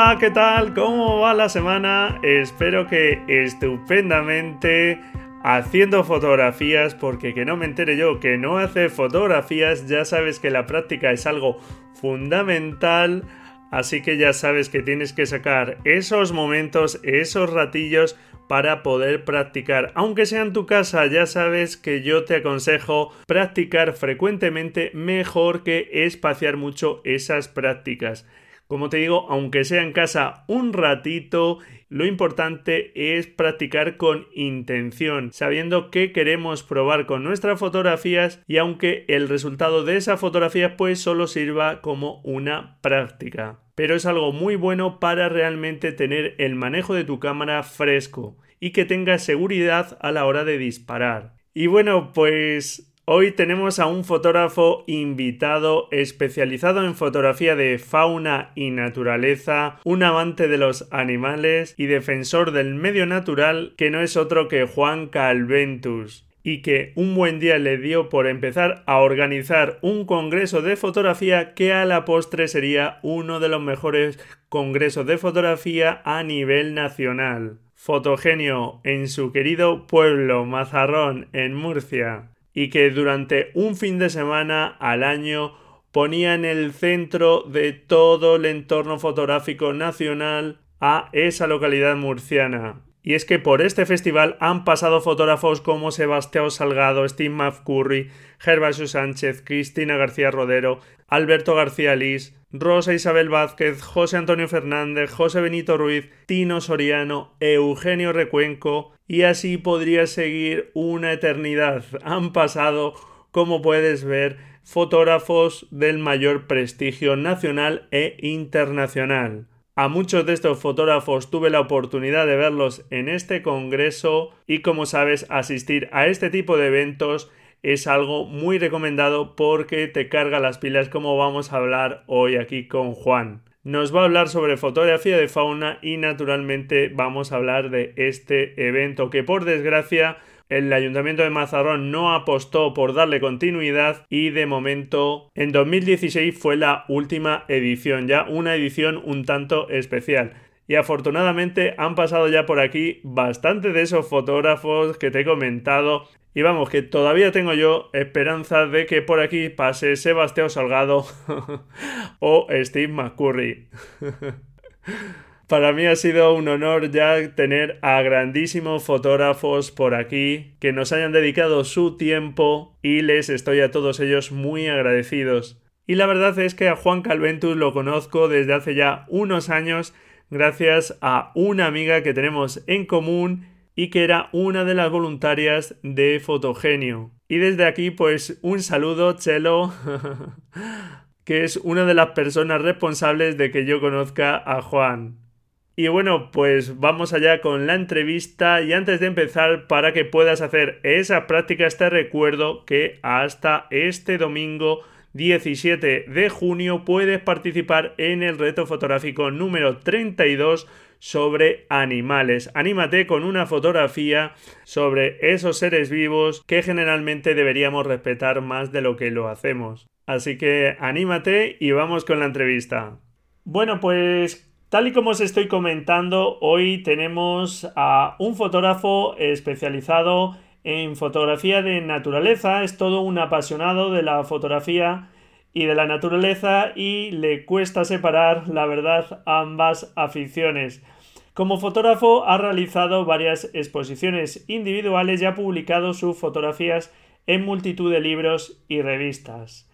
Hola, ¿qué tal? ¿Cómo va la semana? Espero que estupendamente haciendo fotografías, porque que no me entere yo que no hace fotografías, ya sabes que la práctica es algo fundamental, así que ya sabes que tienes que sacar esos momentos, esos ratillos para poder practicar. Aunque sea en tu casa, ya sabes que yo te aconsejo practicar frecuentemente mejor que espaciar mucho esas prácticas. Como te digo, aunque sea en casa un ratito, lo importante es practicar con intención, sabiendo qué queremos probar con nuestras fotografías y aunque el resultado de esa fotografía pues solo sirva como una práctica. Pero es algo muy bueno para realmente tener el manejo de tu cámara fresco y que tengas seguridad a la hora de disparar. Y bueno, pues Hoy tenemos a un fotógrafo invitado especializado en fotografía de fauna y naturaleza, un amante de los animales y defensor del medio natural que no es otro que Juan Calventus y que un buen día le dio por empezar a organizar un congreso de fotografía que a la postre sería uno de los mejores congresos de fotografía a nivel nacional. Fotogenio en su querido pueblo Mazarrón en Murcia y que durante un fin de semana al año ponía en el centro de todo el entorno fotográfico nacional a esa localidad murciana. Y es que por este festival han pasado fotógrafos como Sebastián Salgado, Steve McCurry, Gervasio Sánchez, Cristina García Rodero, Alberto García Lis, Rosa Isabel Vázquez, José Antonio Fernández, José Benito Ruiz, Tino Soriano, Eugenio Recuenco, y así podría seguir una eternidad. Han pasado, como puedes ver, fotógrafos del mayor prestigio nacional e internacional. A muchos de estos fotógrafos tuve la oportunidad de verlos en este congreso y como sabes asistir a este tipo de eventos es algo muy recomendado porque te carga las pilas como vamos a hablar hoy aquí con Juan. Nos va a hablar sobre fotografía de fauna y naturalmente vamos a hablar de este evento que por desgracia el ayuntamiento de Mazarrón no apostó por darle continuidad y de momento en 2016 fue la última edición, ya una edición un tanto especial. Y afortunadamente han pasado ya por aquí bastante de esos fotógrafos que te he comentado y vamos, que todavía tengo yo esperanza de que por aquí pase Sebastián Salgado o Steve McCurry. Para mí ha sido un honor ya tener a grandísimos fotógrafos por aquí que nos hayan dedicado su tiempo y les estoy a todos ellos muy agradecidos. Y la verdad es que a Juan Calventus lo conozco desde hace ya unos años gracias a una amiga que tenemos en común y que era una de las voluntarias de Fotogenio. Y desde aquí, pues un saludo, Chelo, que es una de las personas responsables de que yo conozca a Juan. Y bueno, pues vamos allá con la entrevista y antes de empezar, para que puedas hacer esa práctica, te recuerdo que hasta este domingo 17 de junio puedes participar en el reto fotográfico número 32 sobre animales. Anímate con una fotografía sobre esos seres vivos que generalmente deberíamos respetar más de lo que lo hacemos. Así que anímate y vamos con la entrevista. Bueno, pues Tal y como os estoy comentando, hoy tenemos a un fotógrafo especializado en fotografía de naturaleza, es todo un apasionado de la fotografía y de la naturaleza y le cuesta separar, la verdad, ambas aficiones. Como fotógrafo ha realizado varias exposiciones individuales y ha publicado sus fotografías en multitud de libros y revistas.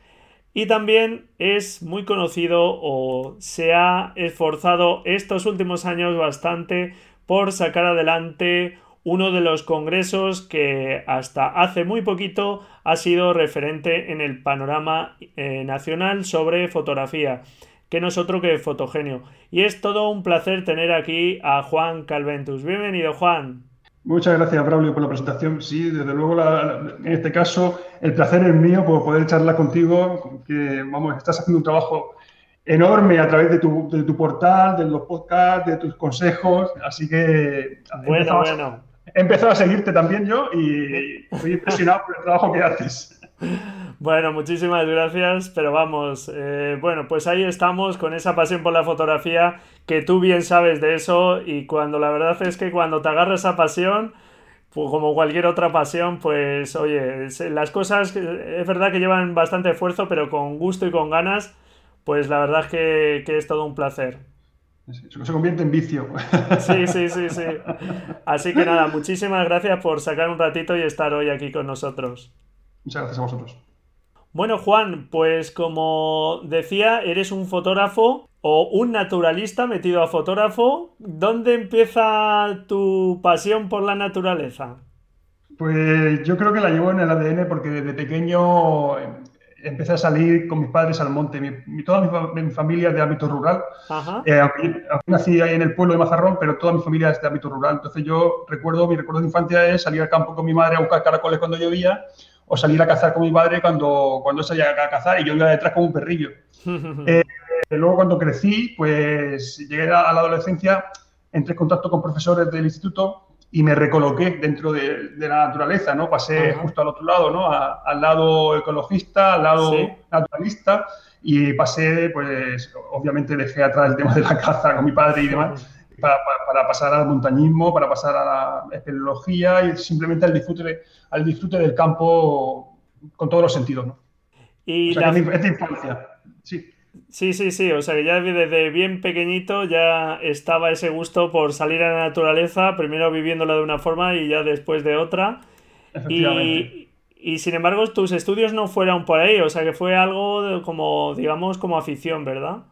Y también es muy conocido o se ha esforzado estos últimos años bastante por sacar adelante uno de los congresos que hasta hace muy poquito ha sido referente en el panorama eh, nacional sobre fotografía, que no es otro que Fotogenio. Y es todo un placer tener aquí a Juan Calventus. Bienvenido, Juan. Muchas gracias, Braulio, por la presentación. Sí, desde luego, en este caso, el placer es mío por poder charlar contigo, que, vamos, estás haciendo un trabajo enorme a través de tu, de tu portal, de los podcasts, de tus consejos, así que... Bueno, bueno. He empezado a seguirte también yo y estoy impresionado por el trabajo que haces. Bueno, muchísimas gracias, pero vamos, eh, bueno, pues ahí estamos con esa pasión por la fotografía, que tú bien sabes de eso y cuando la verdad es que cuando te agarra esa pasión, pues como cualquier otra pasión, pues oye, las cosas es verdad que llevan bastante esfuerzo, pero con gusto y con ganas, pues la verdad es que, que es todo un placer. Se convierte en vicio. Sí, sí, sí, sí. Así que nada, muchísimas gracias por sacar un ratito y estar hoy aquí con nosotros. Muchas gracias a vosotros. Bueno, Juan, pues como decía, eres un fotógrafo o un naturalista metido a fotógrafo. ¿Dónde empieza tu pasión por la naturaleza? Pues yo creo que la llevo en el ADN porque desde pequeño empecé a salir con mis padres al monte. Mi, toda mi, familia es de ámbito rural. Eh, aunque, nací ahí en el pueblo de Mazarrón, pero toda mi familia es de ámbito rural. Entonces yo recuerdo, mi recuerdo de infancia es salir al campo con mi madre a buscar caracoles cuando llovía o salir a cazar con mi padre cuando, cuando salía a cazar y yo iba detrás como un perrillo. Eh, luego cuando crecí, pues llegué a la adolescencia, entré en contacto con profesores del instituto y me recoloqué dentro de, la naturaleza, ¿no? Pasé justo al otro lado, ¿no? al lado ecologista, al lado naturalista y pasé, pues obviamente dejé atrás el tema de la caza con mi padre y demás. Para, para, pasar al montañismo, para pasar a la espeleología y simplemente al disfrute, al disfrute del campo con todos los sentidos. ¿no? Y o sea, la... es de infancia. Sí. Sí, sí, sí, o sea que ya desde bien pequeñito ya estaba ese gusto por salir a la naturaleza, primero viviéndola de una forma y ya después de otra. Y, y, sin embargo tus estudios no fueron por ahí, o sea que fue algo como, digamos, como afición, ¿verdad?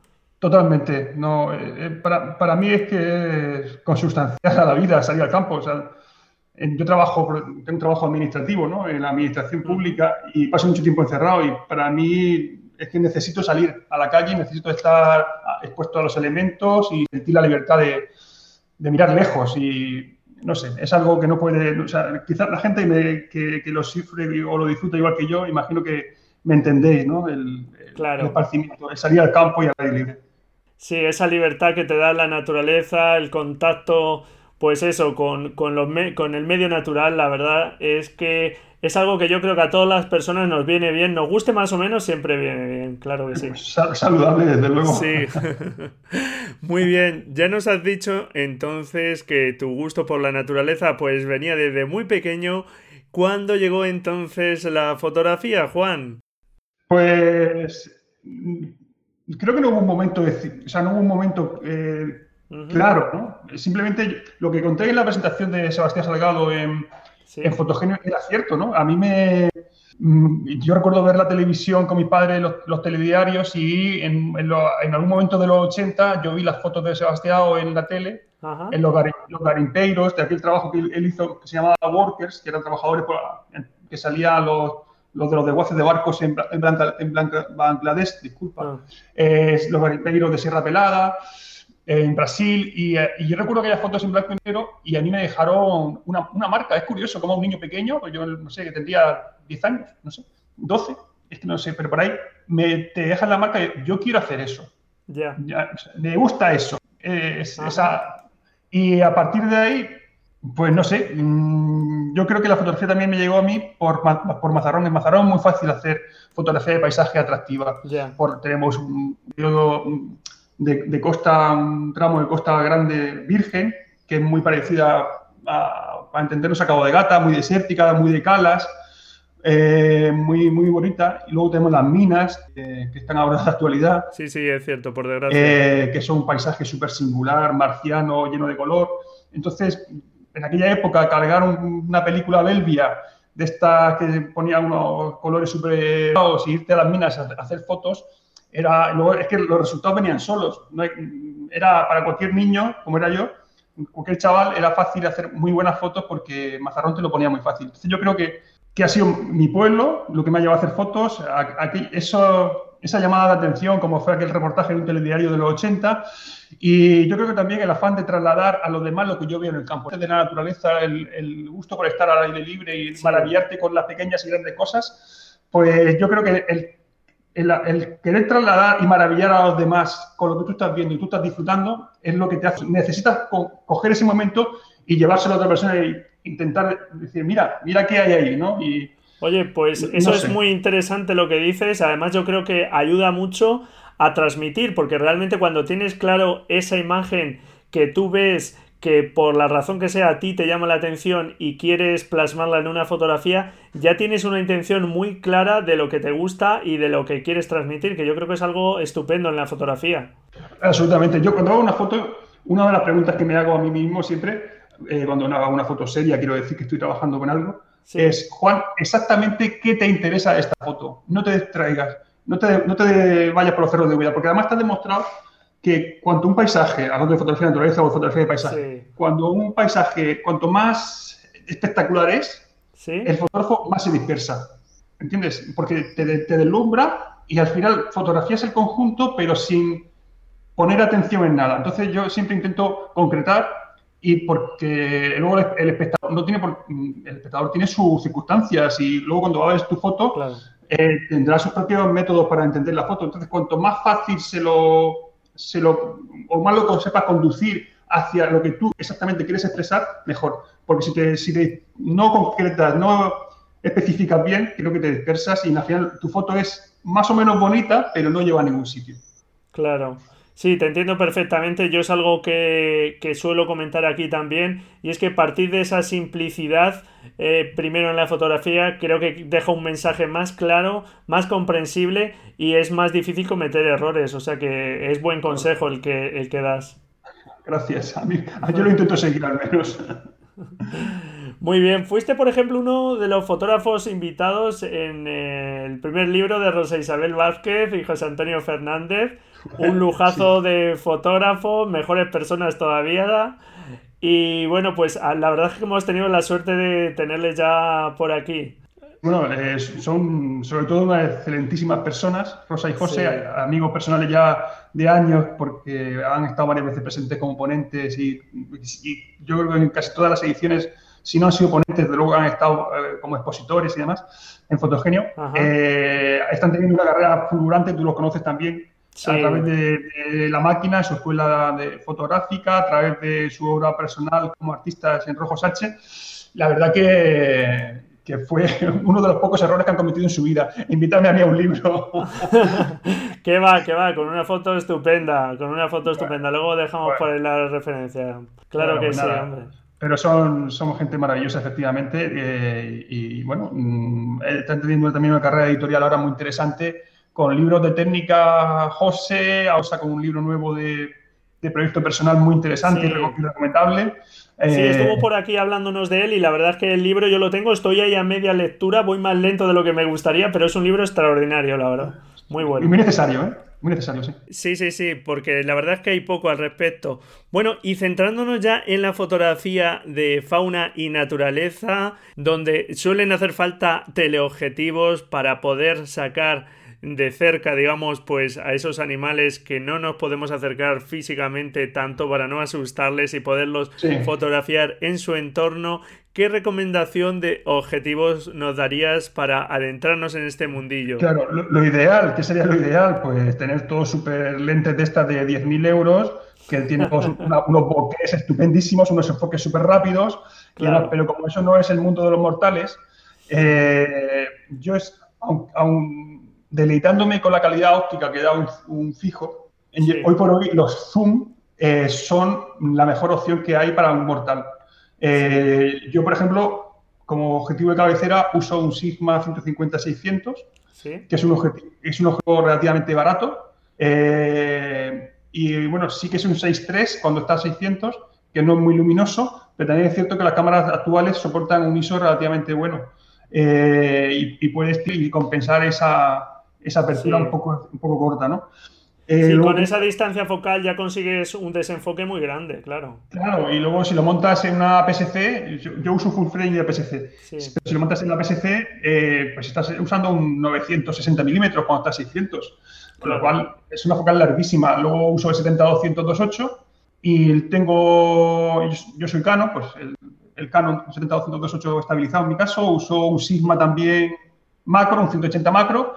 Totalmente, no, eh, eh, para, para, mí es que es consustancial a la vida salir al campo, o sea, yo trabajo, tengo un trabajo administrativo, ¿no? En la administración mm. pública y paso mucho tiempo encerrado y para mí es que necesito salir a la calle, necesito estar expuesto a los elementos y sentir la libertad de, mirar lejos. Y no sé, es algo que no puede. O sea, quizás la gente que, lo sufre o lo disfruta igual que yo, imagino que me entendéis, ¿no? El, claro. el esparcimiento, el salir al campo y al aire libre. Sí, esa libertad que te da la naturaleza, el contacto, pues eso, con, con, los con el medio natural, la verdad es que es algo que yo creo que a todas las personas nos viene bien, nos guste más o menos, siempre viene bien, claro que sí. Saludable, desde luego. Sí. Muy bien, ya nos has dicho entonces que tu gusto por la naturaleza pues venía desde muy pequeño. ¿Cuándo llegó entonces la fotografía, Juan? Pues creo que no hubo un momento, o sea, no hubo un momento eh, claro, ¿no? Simplemente lo que conté en la presentación de Sebastián Salgado en en Fotogenio era cierto, ¿no? A mí me... Mm, yo recuerdo ver la televisión con mi padre, los, telediarios, y en, algún momento de los 80 yo vi las fotos de Sebastián en la tele, en los, garimpeiros, de aquel trabajo que él hizo que se llamaba Workers, que eran trabajadores que salían los, los de los desguaces de barcos en, en, Bangladesh, disculpa, ah. los garimpeiros de Sierra Pelada, en Brasil eh, y, yo recuerdo aquellas fotos en blanco y negro y a mí me dejaron una, una marca. Es curioso como un niño pequeño, pues yo no sé, que tendría 10 años, no sé, 12, es que no sé, pero por ahí me, te dejan la marca de yo quiero hacer eso. Ya. me gusta eso. esa, y a partir de ahí, pues no sé, mm, yo creo que la fotografía también me llegó a mí por, por Mazarrón. En Mazarrón es muy fácil hacer fotografía de paisaje atractiva. Por, tenemos un periodo de, costa, un tramo de costa grande virgen, que es muy parecida a, a entendernos a Cabo de Gata, muy desértica, muy de calas, eh, muy, muy bonita. Y luego tenemos las minas, que están ahora de actualidad. Sí, sí, es cierto, por desgracia. Eh, que son un paisaje súper singular, marciano, lleno de color. Entonces, en aquella época, cargar una película Belvia de estas que ponía unos colores súper y irte a las minas a hacer fotos, era, luego es que los resultados venían solos. Era para cualquier niño, como era yo, cualquier chaval, era fácil hacer muy buenas fotos porque Mazarrón te lo ponía muy fácil. Entonces yo creo que, que ha sido mi pueblo lo que me ha llevado a hacer fotos. Aquí, eso, esa llamada de atención, como fue aquel reportaje en un telediario de los 80, y yo creo que también el afán de trasladar a los demás lo que yo veo en el campo, de la naturaleza, el, gusto por estar al aire libre y maravillarte con las pequeñas y grandes cosas, pues yo creo que el, el, querer trasladar y maravillar a los demás con lo que tú estás viendo y tú estás disfrutando es lo que te hace. Necesitas coger ese momento y llevárselo a otra persona e intentar decir, mira, mira qué hay ahí, ¿no? Y, Oye, pues eso es muy interesante lo que dices. Además, yo creo que ayuda mucho a transmitir, porque realmente cuando tienes claro esa imagen que tú ves que por la razón que sea a ti te llama la atención y quieres plasmarla en una fotografía, ya tienes una intención muy clara de lo que te gusta y de lo que quieres transmitir, que yo creo que es algo estupendo en la fotografía. Absolutamente. Yo cuando hago una foto, una de las preguntas que me hago a mí mismo siempre, eh, cuando hago una foto seria, quiero decir que estoy trabajando con algo, es, Juan, exactamente qué te interesa esta foto. No te distraigas no te, no te vayas por los cerros de vida, porque además te has demostrado que cuanto un paisaje, hablando de fotografía de naturaleza o fotografía de paisaje, cuando un paisaje, cuanto más espectacular es, el fotógrafo más se dispersa. ¿Entiendes? Porque te, te, deslumbra y al final fotografías el conjunto, pero sin poner atención en nada. Entonces yo siempre intento concretar y porque luego el, espectador no tiene el espectador tiene sus circunstancias y luego cuando va a ver tu foto eh, tendrá sus propios métodos para entender la foto. Entonces, cuanto más fácil se lo, se lo o más lo sepas conducir hacia lo que tú exactamente quieres expresar, mejor. Porque si, te, si no concretas, no especificas bien, creo que te dispersas y al final tu foto es más o menos bonita, pero no lleva a ningún sitio. Claro. Sí, te entiendo perfectamente. Yo es algo que, suelo comentar aquí también. Y es que partir de esa simplicidad, eh, primero en la fotografía, creo que deja un mensaje más claro, más comprensible y es más difícil cometer errores. O sea que es buen consejo el que, el que das. Gracias. A mí, yo lo intento seguir al menos. Muy bien, fuiste por ejemplo uno de los fotógrafos invitados en el primer libro de Rosa Isabel Vázquez y José Antonio Fernández un lujazo de fotógrafo, mejores personas todavía. Y bueno, pues la verdad es que hemos tenido la suerte de tenerles ya por aquí. Bueno, eh, son sobre todo unas excelentísimas personas, Rosa y José, amigos personales ya de años, porque han estado varias veces presentes como ponentes y, yo creo que en casi todas las ediciones, si no han sido ponentes, de luego han estado eh, como expositores y demás en Fotogenio. Eh, están teniendo una carrera fulgurante, tú los conoces también, a través de, la máquina, su escuela de fotográfica, a través de su obra personal como artista en Rojos H. La verdad que, que, fue uno de los pocos errores que han cometido en su vida. Invítame a mí a un libro. que va, que va, con una foto estupenda, con una foto estupenda. Luego dejamos por ahí la referencia. Claro que pues sí, hombre. Pero son, somos gente maravillosa, efectivamente. Eh, y bueno, mm, están teniendo también una carrera editorial ahora muy interesante con libros de técnica José, ahora con un libro nuevo de, proyecto personal muy interesante y recomendable. Sí, estuvo eh, por aquí hablándonos de él y la verdad es que el libro yo lo tengo, estoy ahí a media lectura, voy más lento de lo que me gustaría, pero es un libro extraordinario, la verdad. Muy bueno. Y muy necesario, ¿eh? Muy necesario, sí. Sí, sí, sí, porque la verdad es que hay poco al respecto. Bueno, y centrándonos ya en la fotografía de fauna y naturaleza, donde suelen hacer falta teleobjetivos para poder sacar de cerca, digamos, pues a esos animales que no nos podemos acercar físicamente tanto para no asustarles y poderlos fotografiar en su entorno. ¿Qué recomendación de objetivos nos darías para adentrarnos en este mundillo? Claro, lo, ideal, ¿qué sería lo ideal? Pues tener todos super lentes de estas de 10.000 euros, que tienen unos bokeh estupendísimos, unos enfoques súper rápidos, pero como eso no es el mundo de los mortales, eh, yo es, aún deleitándome con la calidad óptica que da un, fijo, hoy por hoy los zoom eh, son la mejor opción que hay para un mortal. Eh, yo, por ejemplo, como objetivo de cabecera uso un Sigma 150-600, que es un, objetivo, es un objetivo relativamente barato. Eh, y bueno, sí que es un 6.3 cuando está a 600, que no es muy luminoso, pero también es cierto que las cámaras actuales soportan un ISO relativamente bueno. y, puedes compensar esa, esa apertura un, poco, un poco corta, ¿no? Eh, con esa distancia focal ya consigues un desenfoque muy grande, claro. Claro, y luego si lo montas en una PSC, yo, uso full frame de PSC, pero si lo montas en la PSC, eh, pues estás usando un 960 milímetros cuando estás 600, con lo cual es una focal larguísima. Luego uso el 70-200-28 y tengo, yo, soy Canon, pues el, el Canon 70-200-28 estabilizado en mi caso, uso un Sigma también macro, un 180 macro,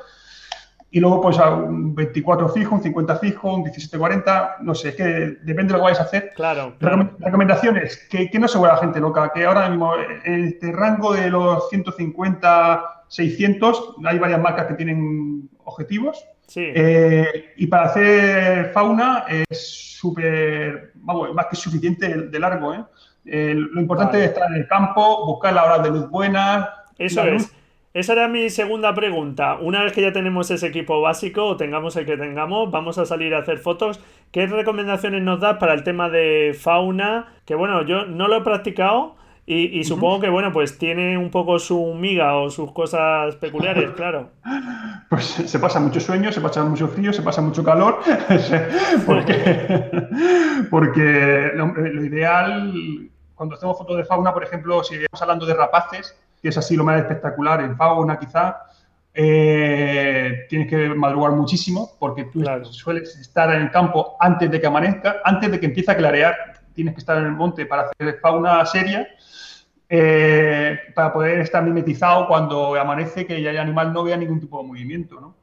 y luego pues a un 24 fijo, un 50 fijo, un 17-40, no sé, es que depende de lo que vayas a hacer. Claro. Recomendaciones, que, que, no se vuelva la gente loca, que ahora mismo en este rango de los 150, 600, hay varias marcas que tienen objetivos. Sí. Eh, y para hacer fauna es súper, vamos, más que suficiente de largo. ¿eh? eh lo importante es estar en el campo, buscar la hora de luz buena. Eso es. Esa era mi segunda pregunta. Una vez que ya tenemos ese equipo básico o tengamos el que tengamos, vamos a salir a hacer fotos. ¿Qué recomendaciones nos das para el tema de fauna? Que bueno, yo no lo he practicado y, supongo que bueno, pues tiene un poco su miga o sus cosas peculiares, claro. Pues se pasa mucho sueño, se pasa mucho frío, se pasa mucho calor, porque, porque lo ideal, cuando hacemos fotos de fauna, por ejemplo, si estamos hablando de rapaces, que es así lo más espectacular, en fauna quizá, eh, tienes que madrugar muchísimo porque tú sueles estar en el campo antes de que amanezca, antes de que empiece a clarear, tienes que estar en el monte para hacer fauna seria, eh, para poder estar mimetizado cuando amanece, que ya el animal no vea ningún tipo de movimiento, ¿no?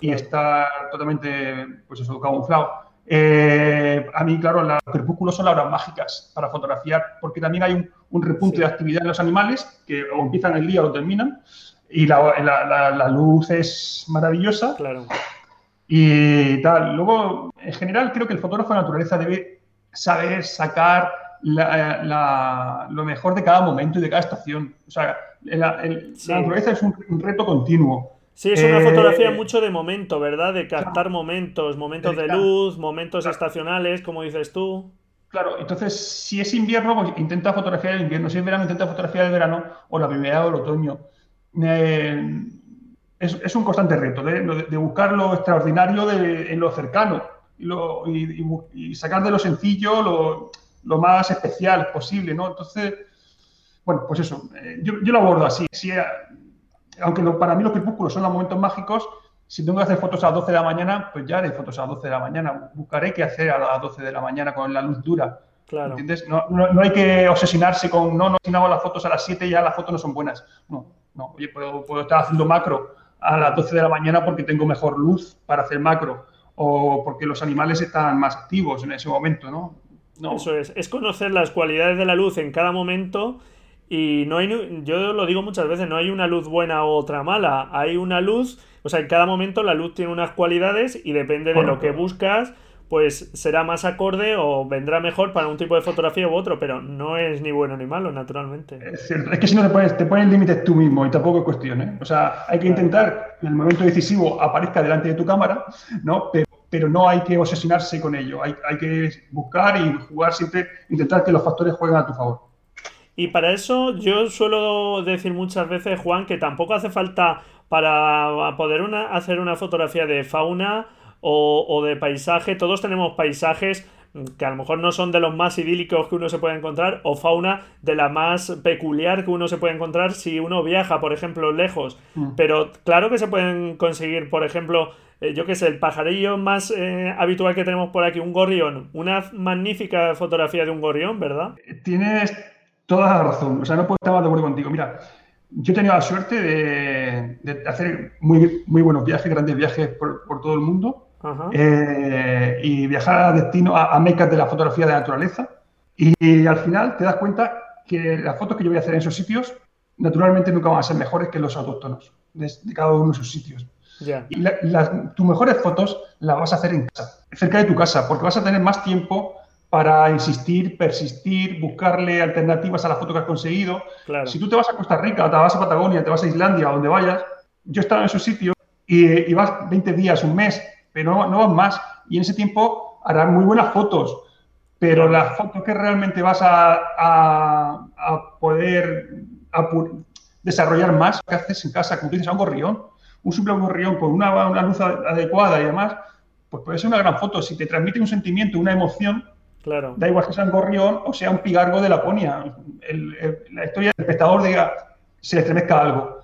Y estar totalmente, pues eso, camuflado. Eh, a mí, claro, los crepúsculos son las horas mágicas para fotografiar, porque también hay un, un repunte de actividad en los animales que o empiezan el día o lo terminan y la, luz es maravillosa. Claro. Y tal. Luego, en general, creo que el fotógrafo de naturaleza debe saber sacar lo mejor de cada momento y de cada estación. O sea, la, naturaleza es un, reto continuo. Sí, es una fotografía eh, mucho de momento, ¿verdad? De captar momentos, momentos de luz, momentos estacionales, como dices tú. Claro, entonces, si es invierno, pues intenta fotografiar el invierno. Si es verano, intenta fotografiar el verano o la primavera o el otoño. Eh, es, un constante reto de, buscar lo extraordinario en lo cercano y, sacar de lo sencillo lo, más especial posible, ¿no? Entonces, bueno, pues eso, eh, yo, lo abordo así. Aunque para mí los crepúsculos son los momentos mágicos, si tengo que hacer fotos a las 12 de la mañana, pues ya haré fotos a las 12 de la mañana. Buscaré qué hacer a las 12 de la mañana con la luz dura. Claro. ¿Entiendes? No, no, hay que obsesionarse con, no, no, si no hago las fotos a las 7 ya las fotos no son buenas. No, no. Oye, puedo, puedo estar haciendo macro a las 12 de la mañana porque tengo mejor luz para hacer macro o porque los animales están más activos en ese momento, ¿no? no. Eso es, es conocer las cualidades de la luz en cada momento y no hay, yo lo digo muchas veces, no hay una luz buena u otra mala, hay una luz o sea, en cada momento la luz tiene unas cualidades y depende de lo que buscas, pues será más acorde o vendrá mejor para un tipo de fotografía u otro, pero no es ni bueno ni malo, naturalmente. Es cierto, es que si no te pones, te pones límites tú mismo y tampoco es cuestión, ¿eh? O sea, hay que intentar que en el momento decisivo aparezca delante de tu cámara, ¿no? Pero, no hay que obsesionarse con ello, hay, hay que buscar y jugar siempre, intentar que los factores jueguen a tu favor. Y para eso yo suelo decir muchas veces, Juan, que tampoco hace falta para poder hacer una fotografía de fauna o, de paisaje. Todos tenemos paisajes que a lo mejor no son de los más idílicos que uno se puede encontrar, o fauna de la más peculiar que uno se puede encontrar si uno viaja, por ejemplo, lejos. Mm. Pero claro que se pueden conseguir, por ejemplo, eh, yo qué sé, el pajarillo más eh, habitual que tenemos por aquí, un gorrión. Una magnífica fotografía de un gorrión, ¿verdad? Tienes toda la razón. O sea, no puedo estar más de acuerdo contigo. Mira, yo he tenido la suerte de, hacer muy, muy buenos viajes, grandes viajes por, todo el mundo. Eh, y viajar a destino, a, mecas de la fotografía de la naturaleza. Y, al final te das cuenta que las fotos que yo voy a hacer en esos sitios, naturalmente nunca van a ser mejores que los autóctonos de, cada uno de esos sitios. Y tus mejores fotos las vas a hacer en casa, cerca de tu casa, porque vas a tener más tiempo para insistir, persistir, buscarle alternativas a la foto que has conseguido. Si tú te vas a Costa Rica, te vas a Patagonia, te vas a Islandia, a donde vayas, yo he estado en esos sitios y, vas 20 días, un mes, pero no, no vas más. Y en ese tiempo harás muy buenas fotos, pero las fotos que realmente vas a, a, poder desarrollar más que haces en casa, como tú dices, a un gorrión, un simple gorrión con una, una luz adecuada y demás, pues puede ser una gran foto. Si te transmite un sentimiento, una emoción, claro. da igual que sea un gorrión o sea un pigargo de Laponia. El, la historia del espectador diga, se le estremezca algo.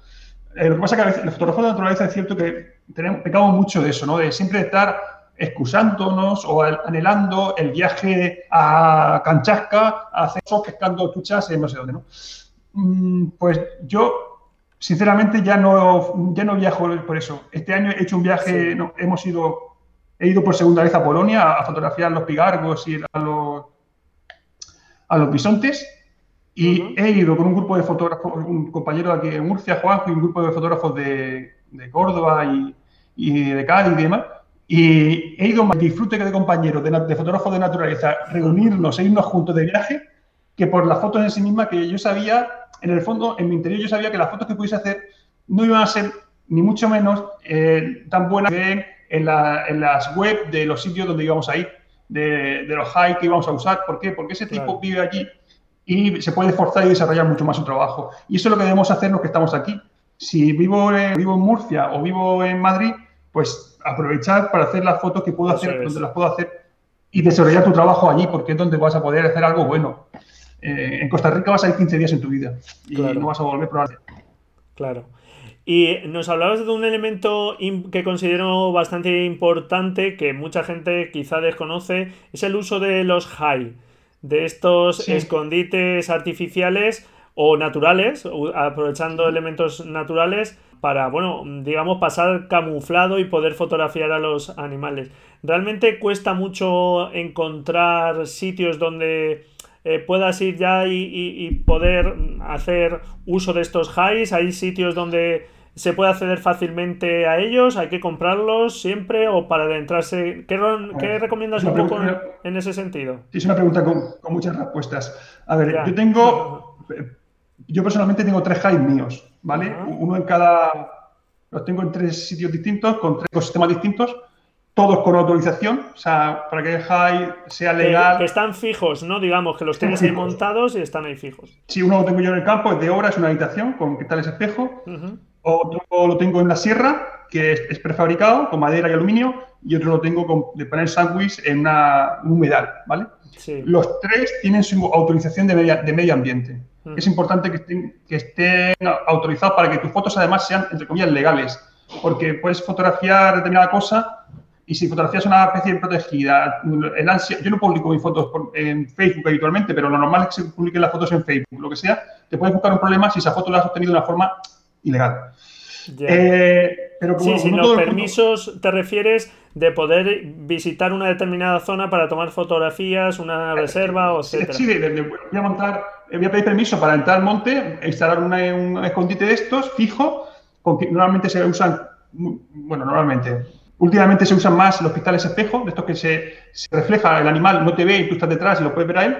Eh, lo que pasa es que a veces los fotógrafos de naturaleza es cierto que tenemos, pecamos mucho de eso, ¿no? De siempre estar excusándonos o anhelando el viaje a Canchasca, a hacer pescando tuchas en no sé dónde, ¿no? Mm, pues yo, sinceramente, ya no, ya no viajo por eso. Este año he hecho un viaje, hemos ido, he ido por segunda vez a Polonia a, fotografiar los pigargos y a los, a los bisontes. Y he ido con un grupo de fotógrafos, un compañero de aquí de Murcia, Juanjo, y un grupo de fotógrafos de, de Córdoba y, y, de Cádiz y demás. Y he ido más disfrute que de compañeros, de, fotógrafos de naturaleza, reunirnos e irnos juntos de viaje, que por las fotos en sí mismas, que yo sabía, en el fondo, en mi interior, yo sabía que las fotos que pudiese hacer no iban a ser ni mucho menos eh, tan buenas que en, las web de los sitios donde íbamos a ir, de, los high que íbamos a usar. ¿Por qué? Porque ese tipo vive allí y se puede esforzar y desarrollar mucho más su trabajo. Y eso es lo que debemos hacer los que estamos aquí. Si vivo en, vivo en Murcia o vivo en Madrid, pues aprovechar para hacer las fotos que puedo hacer, donde las puedo hacer y desarrollar tu trabajo allí, porque es donde vas a poder hacer algo bueno. Eh, en Costa Rica vas a ir 15 días en tu vida y no vas a volver probablemente. Claro. Y nos hablabas de un elemento que considero bastante importante, que mucha gente quizá desconoce, es el uso de los high, de estos escondites artificiales o naturales, aprovechando elementos naturales para, bueno, digamos, pasar camuflado y poder fotografiar a los animales. Realmente cuesta mucho encontrar sitios donde eh, puedas ir ya y, poder hacer uso de estos highs. Hay sitios donde se puede acceder fácilmente a ellos, hay que comprarlos siempre o para adentrarse. ¿Qué, ¿qué recomiendas un poco en, ese sentido? es una pregunta con, muchas respuestas. A ver, yo tengo yo personalmente tengo tres highs míos, ¿vale? Uno en cada. Los tengo en tres sitios distintos, con tres ecosistemas distintos, todos con autorización, o sea, para que el high sea legal. Que, están fijos, ¿no? Digamos, que los tienes ahí montados y están ahí fijos. Sí, uno lo tengo yo en el campo, es de obra, es una habitación con cristales espejo. Otro lo tengo en la sierra, que es, prefabricado con madera y aluminio. Y otro lo tengo con, de panel sándwich en una, un humedal, ¿vale? Sí. Los tres tienen su autorización de, de medio ambiente. Mm. Es importante que estén, que estén autorizados para que tus fotos además sean, entre comillas, legales. Porque puedes fotografiar determinada cosa y si fotografías una especie protegida, el ansia, yo no publico mis fotos en Facebook habitualmente, pero lo normal es que se publiquen las fotos en Facebook, lo que sea, te puedes buscar un problema si esa foto la has obtenido de una forma ilegal. Eh, pero sí, si los permisos te refieres de poder visitar una determinada zona para tomar fotografías, una eh, reserva, o etcétera. Sí, voy a montar, eh, voy a pedir permiso para entrar al monte, instalar un escondite de estos fijo, con que normalmente se usan, bueno, normalmente, últimamente se usan más los cristales espejo, de estos que se, se refleja el animal, no te ve y tú estás detrás y lo puedes ver a él.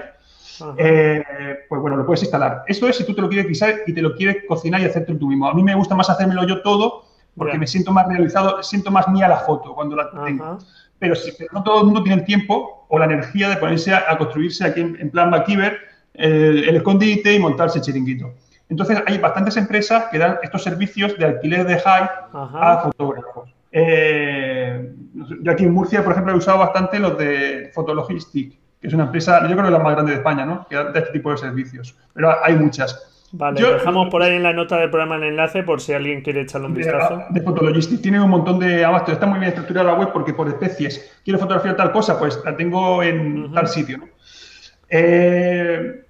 Eh, pues bueno, lo puedes instalar. Eso es si tú te lo quieres guisar y te lo quieres cocinar y hacerte tú mismo. A mí me gusta más hacérmelo yo todo porque me siento más realizado, siento más mía la foto cuando la tengo. Pero, si, no todo el mundo tiene el tiempo o la energía de ponerse a, construirse aquí en, plan MacGyver el, escondite y montarse chiringuito. Entonces hay bastantes empresas que dan estos servicios de alquiler de high a fotógrafos. Eh, yo aquí en Murcia, por ejemplo, he usado bastante los de Photologistic que es una empresa, yo creo que la más grande de España, ¿no? Que da este tipo de servicios. Pero hay muchas. Vale, dejamos por ahí en la nota del programa el enlace por si alguien quiere echarle un vistazo. De, de tiene un montón de abastos. Está muy bien estructurada la web porque por especies. Quiero fotografiar tal cosa, pues la tengo en tal sitio. ¿no? Eh,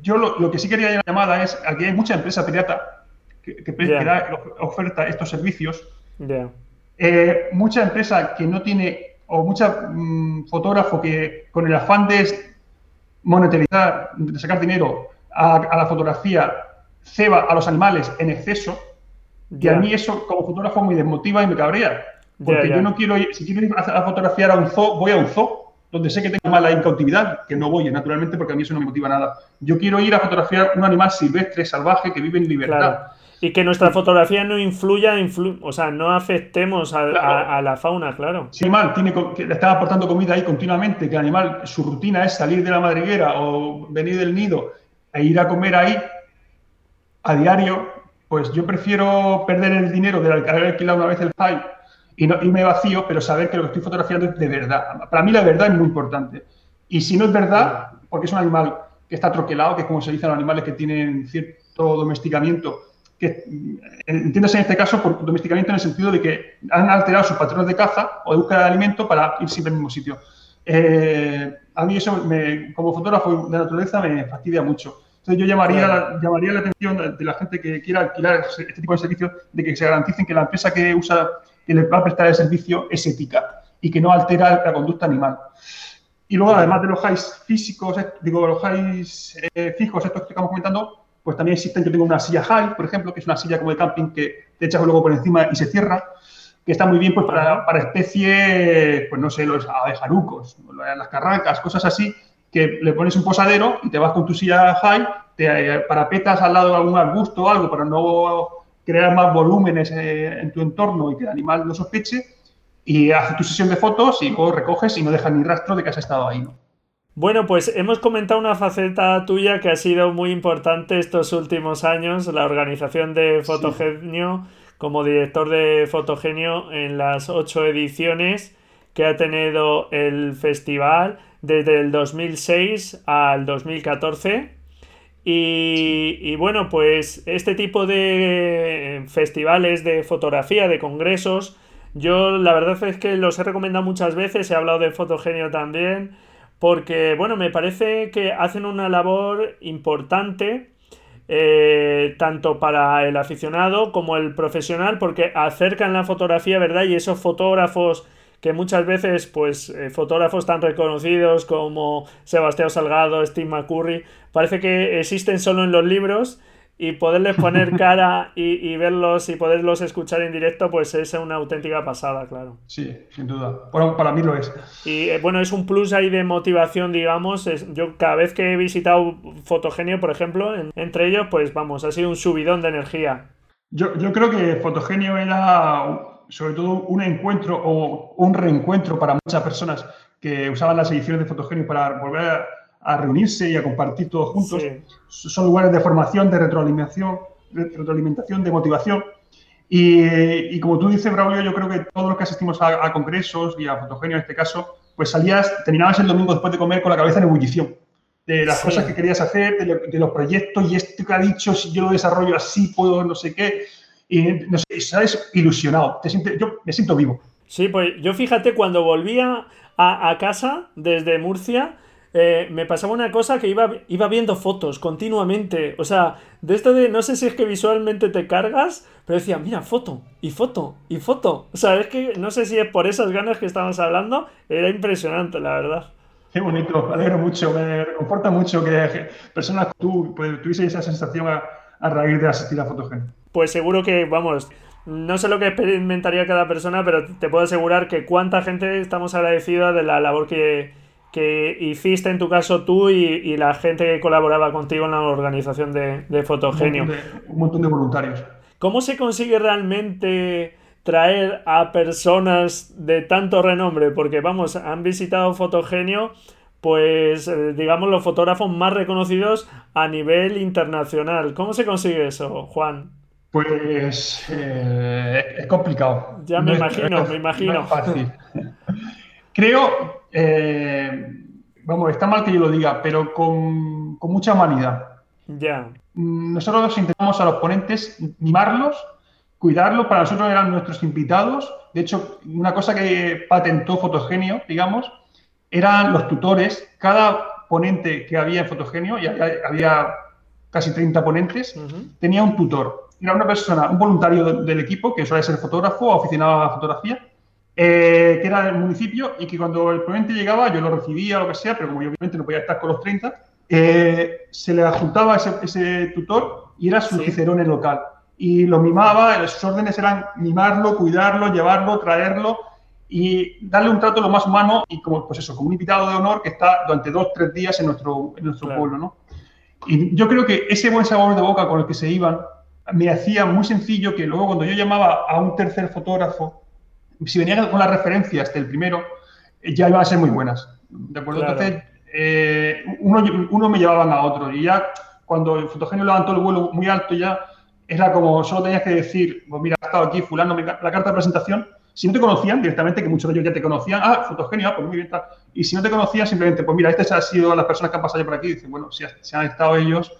yo lo, que sí quería llamada es, aquí hay mucha empresa pirata que, que, da, oferta estos servicios. Eh, mucha empresa que no tiene o muchos mm, fotógrafos que con el afán de monetarizar, de sacar dinero a, la fotografía, ceba a los animales en exceso, y a mí eso como fotógrafo me desmotiva y me cabrea. Porque yo no quiero ir, si quiero ir a, fotografiar a un zoo, voy a un zoo, donde sé que tengo mala en cautividad, que no voy, naturalmente, porque a mí eso no me motiva nada. Yo quiero ir a fotografiar un animal silvestre, salvaje, que vive en libertad. Y que nuestra fotografía no influya, o sea, no afectemos a, la fauna, claro. Si el animal tiene, que le está aportando comida ahí continuamente, que el animal, su rutina es salir de la madriguera o venir del nido e ir a comer ahí, a diario, pues yo prefiero perder el dinero de haber alquilado una vez el high y no irme vacío, pero saber que lo que estoy fotografiando es de verdad. Para mí la verdad es muy importante. Y si no es verdad, porque es un animal que está troquelado, que es como se dice a los animales que tienen cierto domesticamiento, que eh, entiéndase en este caso por domesticamiento en el sentido de que han alterado sus patrones de caza o de búsqueda de alimento para ir siempre al mismo sitio. Eh, a mí eso, como fotógrafo de naturaleza, me fastidia mucho. Entonces yo llamaría, la, llamaría la atención de la gente que quiera alquilar este tipo de servicios de que se garanticen que la empresa que usa, que le va a prestar el servicio es ética y que no altera la conducta animal. Y luego, además de los highs físicos, digo, los highs eh, fijos, estos que estamos comentando, pues también existen, yo tengo una silla high, por ejemplo, que es una silla como de camping que te echas luego por encima y se cierra, que está muy bien pues para, para especies, pues no sé, los abejarucos, las carrancas, cosas así, que le pones un posadero y te vas con tu silla high, te eh, parapetas al lado de algún arbusto o algo para no crear más volúmenes eh, en tu entorno y que el animal no sospeche, y haces tu sesión de fotos y luego recoges y no dejas ni rastro de que has estado ahí, ¿no? Bueno, pues hemos comentado una faceta tuya que ha sido muy importante estos últimos años, la organización de Fotogenio como director de Fotogenio en las ocho ediciones que ha tenido el festival desde el 2006 al 2014. Y, y, bueno, pues este tipo de festivales de fotografía, de congresos, yo la verdad es que los he recomendado muchas veces, he hablado de Fotogenio también porque, bueno, me parece que hacen una labor importante, eh, tanto para el aficionado como el profesional, porque acercan la fotografía, ¿verdad? Y esos fotógrafos que muchas veces, pues, eh, fotógrafos tan reconocidos como Sebastián Salgado, Steve McCurry, parece que existen solo en los libros y poderles poner cara y, verlos y poderlos escuchar en directo, pues es una auténtica pasada, claro. Sí, sin duda. Bueno, para mí lo es. Y eh, bueno, es un plus ahí de motivación, digamos. yo cada vez que he visitado Fotogenio, por ejemplo, entre ellos, pues vamos, ha sido un subidón de energía. Yo, yo creo que Fotogenio era sobre todo un encuentro o un reencuentro para muchas personas que usaban las ediciones de Fotogenio para volver a a reunirse y a compartir todos juntos. Son lugares de formación, de retroalimentación, de, retroalimentación, de motivación. Y, como tú dices, Braulio, yo creo que todos los que asistimos a, congresos y a Fotogenio en este caso, pues salías, terminabas el domingo después de comer con la cabeza en ebullición. De las cosas que querías hacer, de, los proyectos y esto que ha dicho, si yo lo desarrollo así, puedo no sé qué. Y no sé, sabes, ilusionado. Te yo me siento vivo. Sí, pues yo fíjate, cuando volvía a, a casa desde Murcia, eh, me pasaba una cosa que iba, iba viendo fotos continuamente. O sea, de esto de no sé si es que visualmente te cargas, pero decía, mira, foto, y foto, y foto. O sea, es que no sé si es por esas ganas que estábamos hablando, era impresionante, la verdad. Qué bonito, me alegro mucho, me reconforta mucho que personas como tú pues, tuviese esa sensación a, a raíz de asistir a Fotogen. Pues seguro que, vamos, no sé lo que experimentaría cada persona, pero te puedo asegurar que cuánta gente estamos agradecida de la labor que, que hiciste en tu caso tú y, la gente que colaboraba contigo en la organización de, de Fotogenio. Un montón, de, voluntarios. ¿Cómo se consigue realmente traer a personas de tanto renombre? Porque vamos, han visitado Fotogenio, pues eh, digamos los fotógrafos más reconocidos a nivel internacional. ¿Cómo se consigue eso, Juan? Pues eh, es complicado. Ya me imagino, me imagino. fácil. Creo, eh, vamos, está mal que yo lo diga, pero con, mucha humanidad. Ya. Nosotros intentamos a los ponentes mimarlos, cuidarlos, para nosotros eran nuestros invitados. De hecho, una cosa que patentó Fotogenio, digamos, eran los tutores. Cada ponente que había en Fotogenio, y había, casi 30 ponentes, tenía un tutor. Era una persona, un voluntario del equipo, que suele ser fotógrafo o aficionado a la fotografía, eh, que era del municipio y que cuando el ponente llegaba yo lo recibía o lo que sea, pero como yo obviamente no podía estar con los 30, eh, se le adjuntaba ese, ese, tutor y era su cicerone local. Y lo mimaba, sus órdenes eran mimarlo, cuidarlo, llevarlo, traerlo y darle un trato lo más humano y como, pues eso, como un invitado de honor que está durante dos, tres días en nuestro, en nuestro pueblo, ¿no? Y yo creo que ese buen sabor de boca con el que se iban me hacía muy sencillo que luego cuando yo llamaba a un tercer fotógrafo si venían con las referencias del primero, eh, ya iban a ser muy buenas. ¿De acuerdo? Entonces, eh, uno, uno, me llevaban a otro y ya cuando el fotogenio levantó el vuelo muy alto ya, era como, solo tenías que decir, pues mira, ha estado aquí fulano, la carta de presentación, si no te conocían directamente, que muchos de ellos ya te conocían, ah, fotogenio, ah, pues muy bien, tal. Y si no te conocían, simplemente, pues mira, estas han sido las personas que han pasado por aquí, dicen, bueno, si, han estado ellos,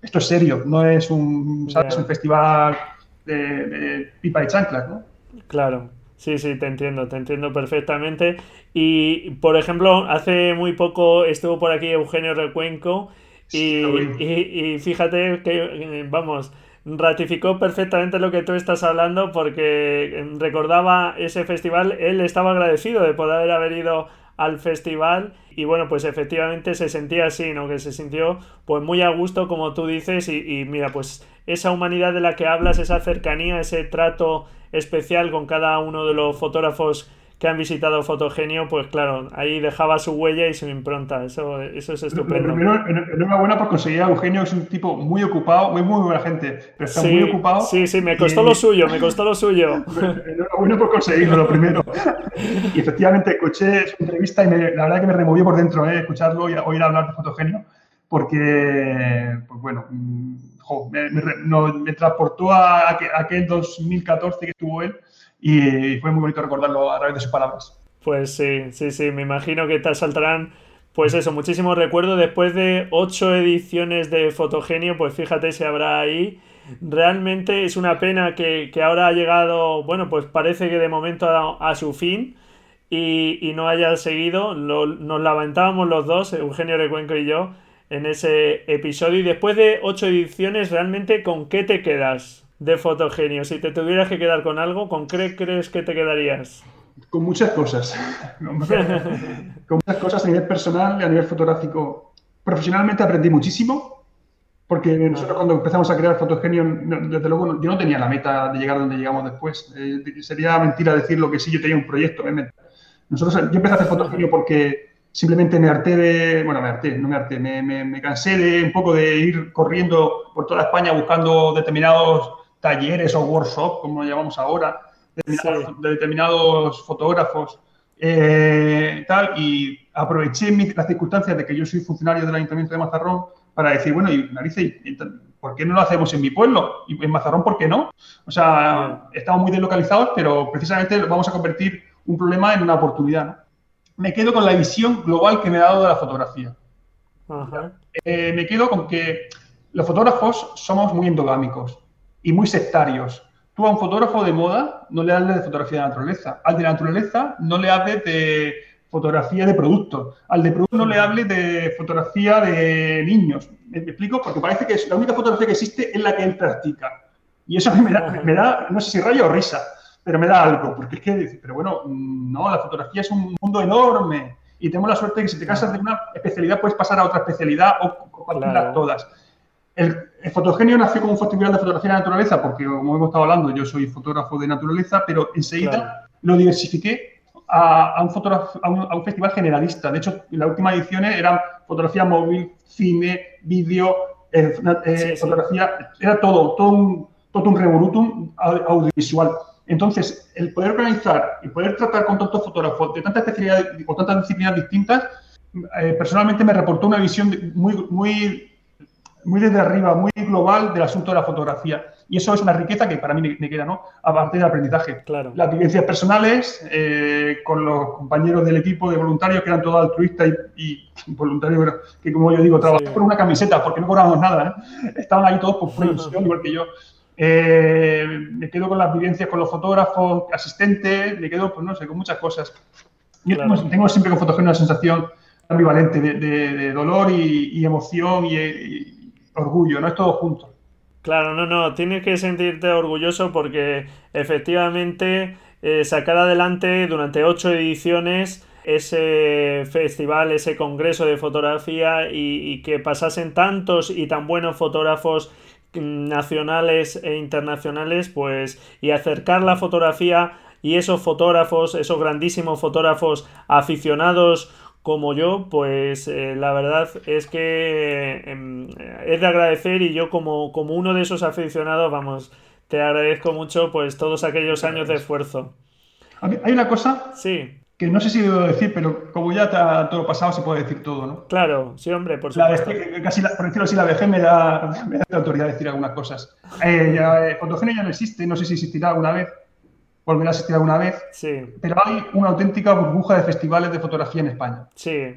esto es serio, no es un, ¿sabes? un festival de, pipa y chanclas, ¿no? Claro. Sí, sí, te entiendo, te entiendo perfectamente. Y, por ejemplo, hace muy poco estuvo por aquí Eugenio Recuenco y, y, fíjate que, vamos, ratificó perfectamente lo que tú estás hablando porque recordaba ese festival, él estaba agradecido de poder haber ido al festival y bueno, pues efectivamente se sentía así, ¿no? Que se sintió pues muy a gusto como tú dices y, y mira, pues esa humanidad de la que hablas, esa cercanía, ese trato especial con cada uno de los fotógrafos que han visitado Fotogenio, pues claro, ahí dejaba su huella y su impronta. Eso, eso es estupendo. Primero, enhorabuena por conseguir a Eugenio, es un tipo muy ocupado, muy, muy buena gente, pero está muy ocupado. Sí, sí, me costó lo suyo, me costó lo suyo. enhorabuena por conseguirlo, lo primero. y efectivamente, escuché su entrevista y la verdad que me removió por dentro eh, escucharlo y oír hablar de Fotogenio, porque, pues bueno, mm, me, transportó a, a aquel 2014 que tuvo él y fue muy bonito recordarlo a través de sus palabras. Pues sí, sí, sí, me imagino que te saltarán, pues eso, muchísimos recuerdos. Después de ocho ediciones de Fotogenio, pues fíjate si habrá ahí. Realmente es una pena que, ahora ha llegado, bueno, pues parece que de momento a, su fin y, no haya seguido. nos lamentábamos los dos, Eugenio Recuenco y yo, en ese episodio. Y después de ocho ediciones, realmente, ¿con qué te quedas? De fotogenio. Si te tuvieras que quedar con algo, ¿con qué crees que te quedarías? Con muchas cosas. con muchas cosas a nivel personal a nivel fotográfico. Profesionalmente aprendí muchísimo, porque nosotros cuando empezamos a crear Fotogenio, desde luego yo no tenía la meta de llegar donde llegamos después. Eh, sería mentira decir lo que sí, yo tenía un proyecto. Nosotros, yo empecé a hacer Fotogenio porque simplemente me harté de, bueno, me harté, no me harté, me, me cansé de un poco de ir corriendo por toda España buscando determinados talleres o workshops, como lo llamamos ahora, de determinados, fotógrafos, eh, tal, y aproveché las circunstancias de que yo soy funcionario del Ayuntamiento de Mazarrón para decir, bueno, y narices, ¿por qué no lo hacemos en mi pueblo? Y en Mazarrón, ¿por qué no? O sea, estamos muy deslocalizados, pero precisamente vamos a convertir un problema en una oportunidad. Me quedo con la visión global que me ha dado de la fotografía. Eh, me quedo con que los fotógrafos somos muy endogámicos y muy sectarios. Tú a un fotógrafo de moda no le hables de fotografía de naturaleza. Al de naturaleza no le hables de fotografía de productos. Al de productos no le hables de fotografía de niños. ¿Me, explico? Porque parece que la única fotografía que existe es la que él practica. Y eso a mí me da, me da no sé si rayo o risa, pero me da algo. Porque es que, pero bueno, no, la fotografía es un mundo enorme. Y tenemos la suerte de que si te casas de una especialidad puedes pasar a otra especialidad o compartirlas todas. El, Fotogenio nació como un festival de fotografía de naturaleza, porque como hemos estado hablando, yo soy fotógrafo de naturaleza, pero enseguida lo diversifiqué a, un a, un, festival generalista. De hecho, en las últimas ediciones eran fotografía móvil, cine, vídeo, eh, eh, fotografía, era todo, todo un, todo un revolutum audiovisual. Entonces, el poder organizar y poder tratar con tantos fotógrafos de tantas especialidades o tantas disciplinas distintas, eh, personalmente me reportó una visión muy, muy muy desde arriba, muy global del asunto de la fotografía. Y eso es una riqueza que para mí me, queda, ¿no? Aparte del aprendizaje. Claro. Las vivencias personales eh, con los compañeros del equipo de voluntarios que eran todos altruistas y, voluntarios que, como yo digo, trabajaban por una camiseta porque no cobramos nada. ¿eh? Estaban ahí todos por proyección, igual que yo. Eh, me quedo con las vivencias con los fotógrafos, asistentes, me quedo, pues no sé, con muchas cosas. Yo tengo, siempre con fotografía una sensación ambivalente de, dolor y, emoción y orgullo, no es todo junto. Claro, no, no, tienes que sentirte orgulloso porque efectivamente eh, sacar adelante durante ocho ediciones ese festival, ese congreso de fotografía y, que pasasen tantos y tan buenos fotógrafos nacionales e internacionales, pues y acercar la fotografía y esos fotógrafos, esos grandísimos fotógrafos aficionados como yo, pues eh, la verdad es que em, es de agradecer y yo como, como uno de esos aficionados, vamos, te agradezco mucho pues todos aquellos años de esfuerzo. Hay una cosa sí. que no sé si debo decir, pero como ya está todo pasado, se puede decir todo, ¿no? Claro, sí, hombre, por supuesto. casi por decirlo así, la vejez me da, me da autoridad de decir algunas cosas. Eh, ya, eh, ya no existe, no sé si existirá alguna vez, volverá a existir alguna vez, sí. pero hay una auténtica burbuja de festivales de fotografía en España. Sí.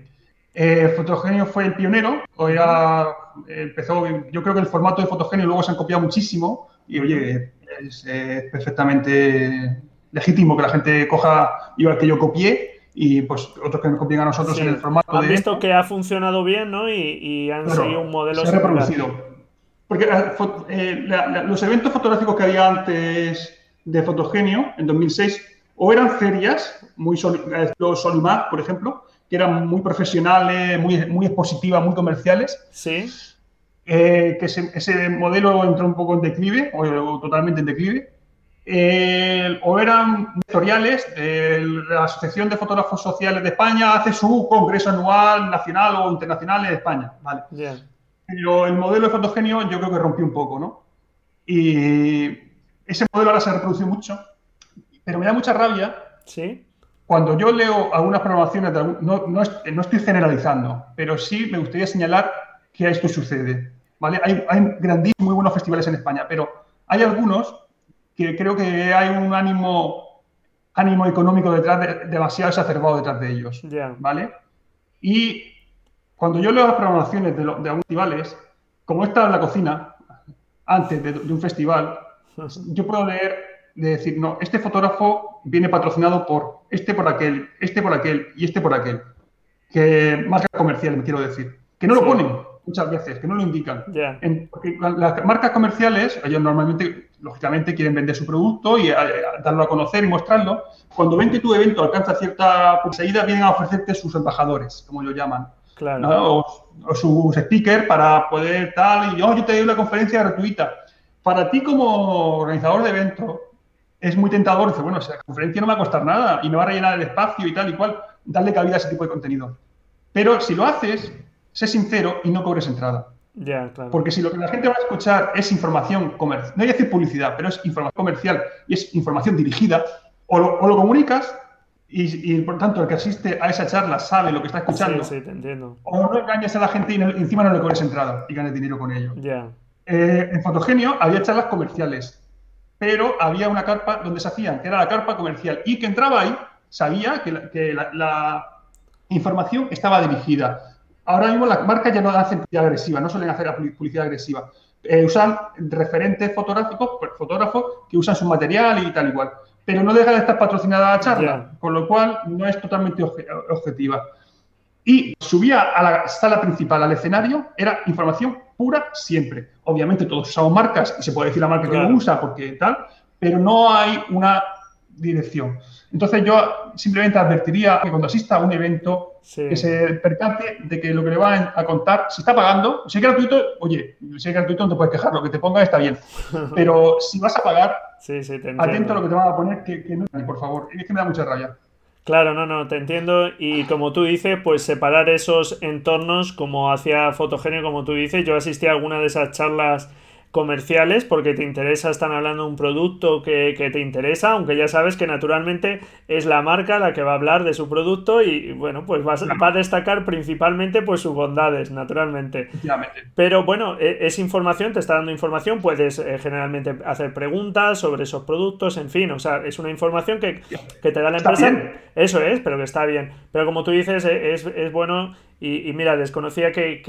Eh, Fotogenio fue el pionero, o era, empezó, yo creo que el formato de Fotogenio luego se han copiado muchísimo y oye, es perfectamente legítimo que la gente coja igual que yo copié y pues otros que nos copien a nosotros en el formato han visto que ha funcionado bien, ¿no? Y, han seguido un modelo se ha reproducido. Porque eh, eh, los eventos fotográficos que había antes de Fotogenio, en 2006, o eran ferias, muy eh, los Solimar, por ejemplo, que eran muy profesionales, muy, muy expositivas, muy comerciales. Sí. que ese, modelo entró un poco en declive, o totalmente en declive o eran editoriales de la Asociación de Fotógrafos Sociales de España hace su congreso anual nacional o internacional en España, ¿vale? Pero el modelo de fotogenio yo creo que rompió un poco, ¿no? Y ese modelo ahora se reproduce mucho, pero me da mucha rabia. Sí. Cuando yo leo algunas programaciones, no, no, estoy generalizando, pero sí me gustaría señalar que esto sucede, ¿vale? Hay, hay grandísimos, muy buenos festivales en España, pero hay algunos que creo que hay un ánimo, ánimo económico detrás, demasiado exacerbado detrás de ellos. ¿Vale? Y cuando yo leo las programaciones de, de algunos festivales, como esta en la cocina, antes de, un festival, yo puedo leer de decir, no, este fotógrafo viene patrocinado por este por aquel, este por aquel y este por aquel. Que marca comercial, me quiero decir. Que no lo ponen muchas veces, que no lo indican. porque las marcas comerciales, ellos normalmente, lógicamente, quieren vender su producto y eh, darlo a conocer y mostrarlo. Cuando ven que tu evento alcanza cierta seguida, vienen a ofrecerte sus embajadores, como lo llaman. Claro. O, sus speakers para poder tal, y oh, yo te doy una conferencia gratuita. Para ti como organizador de evento, es muy tentador decir, bueno, esa conferencia no va a costar nada y no va a rellenar el espacio y tal y cual, darle cabida a ese tipo de contenido. Pero si lo haces, sé sincero y no cobres entrada. Claro. Porque si lo que la gente va a escuchar es información comercial, no hay que decir publicidad, pero es información comercial y es información dirigida, o lo, comunicas y, por tanto el que asiste a esa charla sabe lo que está escuchando. Sí, sí, te entiendo. O no engañes a la gente y, encima no le cobres entrada y ganes dinero con ello. Ya. Eh, en Fotogenio había charlas comerciales, pero había una carpa donde se hacían, que era la carpa comercial, y que entraba ahí sabía que la información estaba dirigida ahora mismo las marcas ya no hacen publicidad agresiva, no suelen hacer publicidad agresiva. Eh, usan referentes fotográficos, pues, fotógrafos que usan su material y tal igual. Pero no deja de estar patrocinada la charla, con lo cual no es totalmente objetiva. Y subía a la sala principal, al escenario, era información pura siempre. Obviamente todos usamos marcas y se puede decir la marca que lo usa porque tal, pero no hay una dirección. Entonces yo simplemente advertiría que cuando asista a un evento que se percate de que lo que le van a contar, si está pagando, si es gratuito, oye, si es gratuito no te puedes quejar, lo que te ponga está bien. Pero si vas a pagar, atento a lo que te van a poner, que, que no, por favor, es que me da mucha rabia. Claro, no, no, te entiendo. Y como tú dices, pues separar esos entornos, como hacía Fotogenio, como tú dices, yo asistí a alguna de esas charlas comerciales porque te interesa, están hablando de un producto que, te interesa, aunque ya sabes que naturalmente es la marca la que va a hablar de su producto y bueno, pues va, a destacar principalmente pues sus bondades, naturalmente. Pero bueno, e, es información, te está dando información, puedes eh, generalmente hacer preguntas sobre esos productos, en fin, o sea, es una información que, te da la empresa. Eso es, pero que está bien. Pero como tú dices, e, es, es bueno y, mira, desconocía que,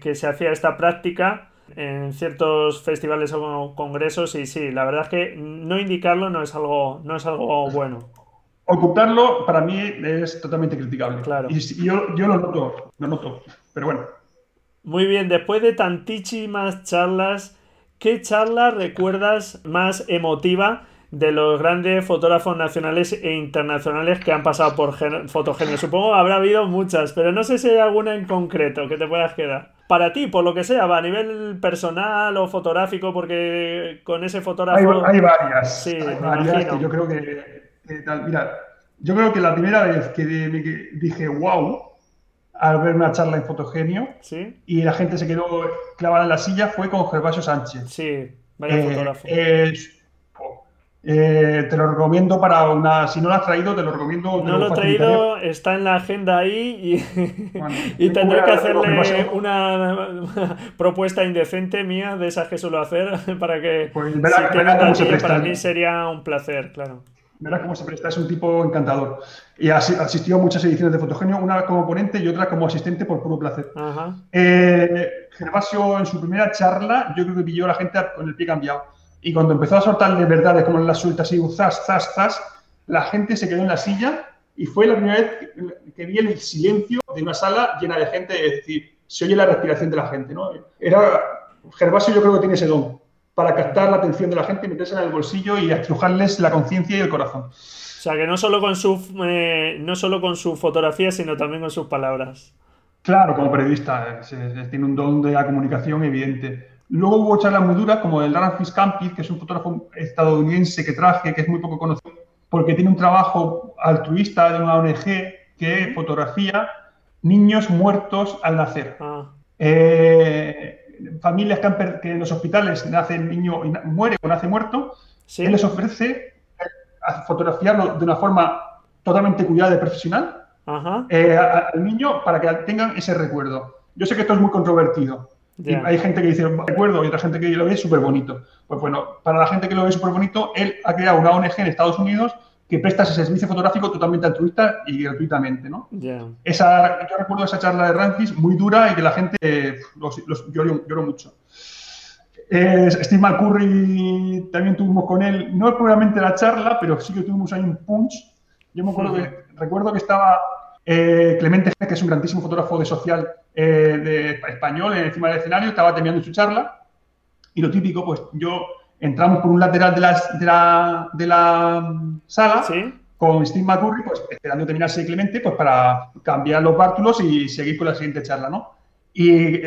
que se hacía esta práctica en ciertos festivales o congresos y sí, la verdad es que no indicarlo no es algo, no es algo bueno. Ocultarlo para mí es totalmente criticable. Claro. Y yo, yo lo noto, lo noto, pero bueno. Muy bien, después de tantísimas charlas, ¿qué charla recuerdas más emotiva de los grandes fotógrafos nacionales e internacionales que han pasado por Fotogenio? Supongo habrá habido muchas, pero no sé si hay alguna en concreto que te puedas quedar para ti, por lo que sea, va a nivel personal o fotográfico, porque con ese fotógrafo. Hay, varias. Sí, hay varias que yo creo que, Mira, yo creo que la primera vez que, dije wow al ver una charla en Fotogenio ¿Sí? y la gente se quedó clavada en la silla fue con Gervasio Sánchez. Sí, vaya eh, fotógrafo. Eh, te lo recomiendo para una. Si no lo has traído, te lo recomiendo. no lo, he traído, está en la agenda ahí y, tendré que hacerle una, propuesta indecente mía de esas que suelo hacer para que. Pues si para mí sería un placer, claro. Verás cómo se presta, es un tipo encantador. Y asistió a muchas ediciones de Fotogenio, una como ponente y otra como asistente por puro placer. Eh, Gervasio, en su primera charla, yo creo que pilló a la gente con el pie cambiado y cuando empezó a soltarle verdades como las sueltas y zas, zas, zas, la gente se quedó en la silla y fue la primera vez que vi el silencio de una sala llena de gente, es decir, se oye la respiración de la gente, ¿no? Era, Gervasio yo creo que tiene ese don para captar la atención de la gente, meterse en el bolsillo y estrujarles la conciencia y el corazón. O sea, que no solo con su, eh, no solo con su fotografía, sino también con sus palabras. Claro, como periodista, tiene un don de la comunicación evidente. Luego hubo charlas muy duras, como el Ramfis Campis, que es un fotógrafo estadounidense que traje, que es muy poco conocido, porque tiene un trabajo altruista de una ONG que fotografía niños muertos al nacer. Ah. Eh, familias que, en los hospitales nace el niño y muere o nace muerto, él les ofrece fotografiarlo de una forma totalmente cuidada y profesional eh, al niño para que tengan ese recuerdo. Yo sé que esto es muy controvertido, hay gente que dice, recuerdo, y otra gente que lo ve súper bonito. Pues bueno, para la gente que lo ve súper bonito, él ha creado una ONG en Estados Unidos que presta ese servicio fotográfico totalmente altruista y gratuitamente, ¿no? Esa, yo recuerdo esa charla de Rancis muy dura y que la gente los, lloró, mucho. Eh, Steve McCurry también tuvimos con él, no probablemente la charla, pero sí que tuvimos ahí un punch. Yo me acuerdo que, recuerdo que estaba eh, Clemente que es un grandísimo fotógrafo de social eh, de español encima del escenario, estaba terminando su charla. Y lo típico, pues yo entramos por un lateral de la, de la, mm, sala con Steve McCurry, pues esperando terminarse Clemente, pues para cambiar los bártulos y seguir con la siguiente charla, ¿no? Y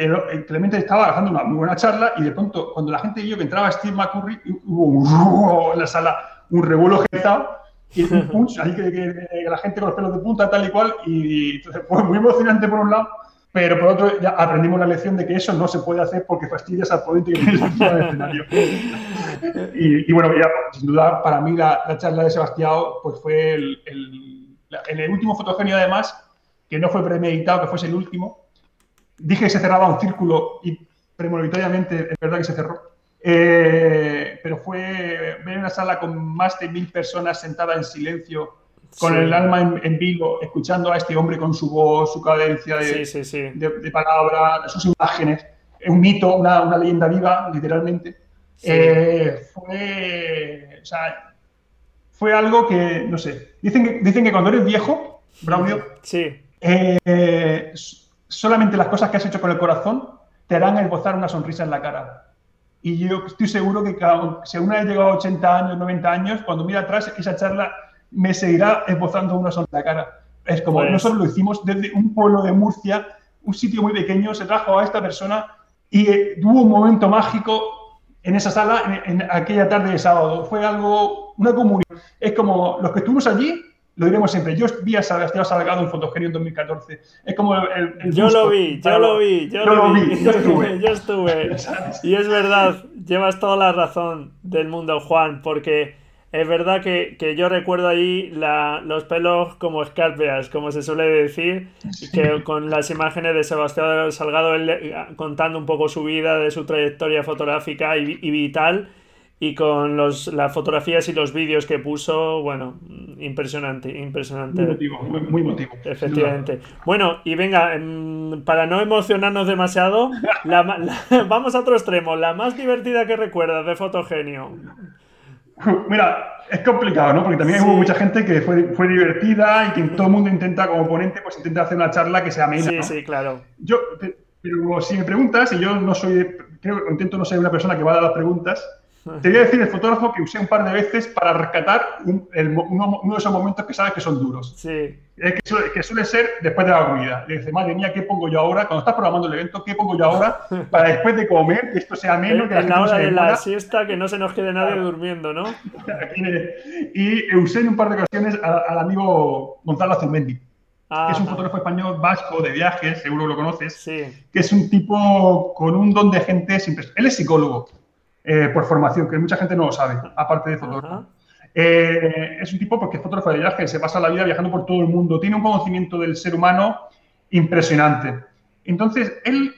Clemente estaba dando una muy buena charla y de pronto, cuando la gente vio que entraba Steve McCurry, hubo en la sala un revuelo gestado y un punch, ahí que, la gente con los pelos de punta, tal y cual, y, fue muy emocionante por un lado, pero por otro ya aprendimos la lección de que eso no se puede hacer porque fastidias al ponente que del escenario. y, bueno, ya, sin duda, para mí la, charla de Sebastián pues fue el, el último fotogenio además, que no fue premeditado, que fuese el último, dije que se cerraba un círculo y premonitoriamente es verdad que se cerró eh, pero fue ver una sala con más de mil personas sentadas en silencio, con el alma en, vivo, escuchando a este hombre con su voz, su cadencia de, de, palabras, sus imágenes. Un mito, una, leyenda viva, literalmente. Eh, fue, o sea, fue algo que, no sé, dicen que, dicen que cuando eres viejo, Braulio, eh, solamente las cosas que has hecho con el corazón te harán esbozar una sonrisa en la cara. Y yo estoy seguro que si aún ha llegado a 80 años, 90 años, cuando mira atrás, esa charla me seguirá esbozando una sonrisa cara. Es como pues nosotros lo hicimos desde un pueblo de Murcia, un sitio muy pequeño, se trajo a esta persona y eh, tuvo un momento mágico en esa sala en, en, aquella tarde de sábado. Fue algo, una comunión. Es como los que estuvimos allí, lo diremos siempre. Yo vi a Sebastián Salgado en Fotogenio en 2014. Es como el. yo lo vi, yo lo vi, yo, lo vi. Yo estuve. yo estuve. Y es verdad, llevas toda la razón del mundo, Juan, porque es verdad que, yo recuerdo ahí los pelos como escarpeas, como se suele decir, que con las imágenes de Sebastián Salgado él, contando un poco su vida, de su trayectoria fotográfica y, y vital y con los, las fotografías y los vídeos que puso, bueno, impresionante, impresionante. Muy motivo, muy, motivo. Efectivamente. Bueno, y venga, em, para no emocionarnos demasiado, vamos a otro extremo. La más divertida que recuerdas de Fotogenio. Mira, es complicado, ¿no? Porque también hubo mucha gente que fue, fue divertida y que todo el mundo intenta, como ponente, pues intenta hacer una charla que sea amena. Sí, sí, claro. Yo, pero si me preguntas, y yo no soy, creo, intento no ser una persona que va a dar las preguntas, te voy a decir el fotógrafo que usé un par de veces para rescatar uno, de esos momentos que sabes que son duros. Sí. Es que, suele, ser después de la comida. Le dice, madre mía, ¿qué pongo yo ahora? Cuando estás programando el evento, ¿qué pongo yo ahora para después de comer, que esto sea menos? Que en la hora de la siesta, que no se nos quede nadie durmiendo, ¿no? y usé en un par de ocasiones al, amigo Gonzalo Azulmendi. que es un fotógrafo español vasco de viajes, seguro lo conoces, sí. que es un tipo con un don de gente Él es psicólogo, eh, por formación, que mucha gente no lo sabe, aparte de fotógrafo. Eh, es un tipo porque es fotógrafo de viaje, se pasa la vida viajando por todo el mundo, tiene un conocimiento del ser humano impresionante. Entonces, él,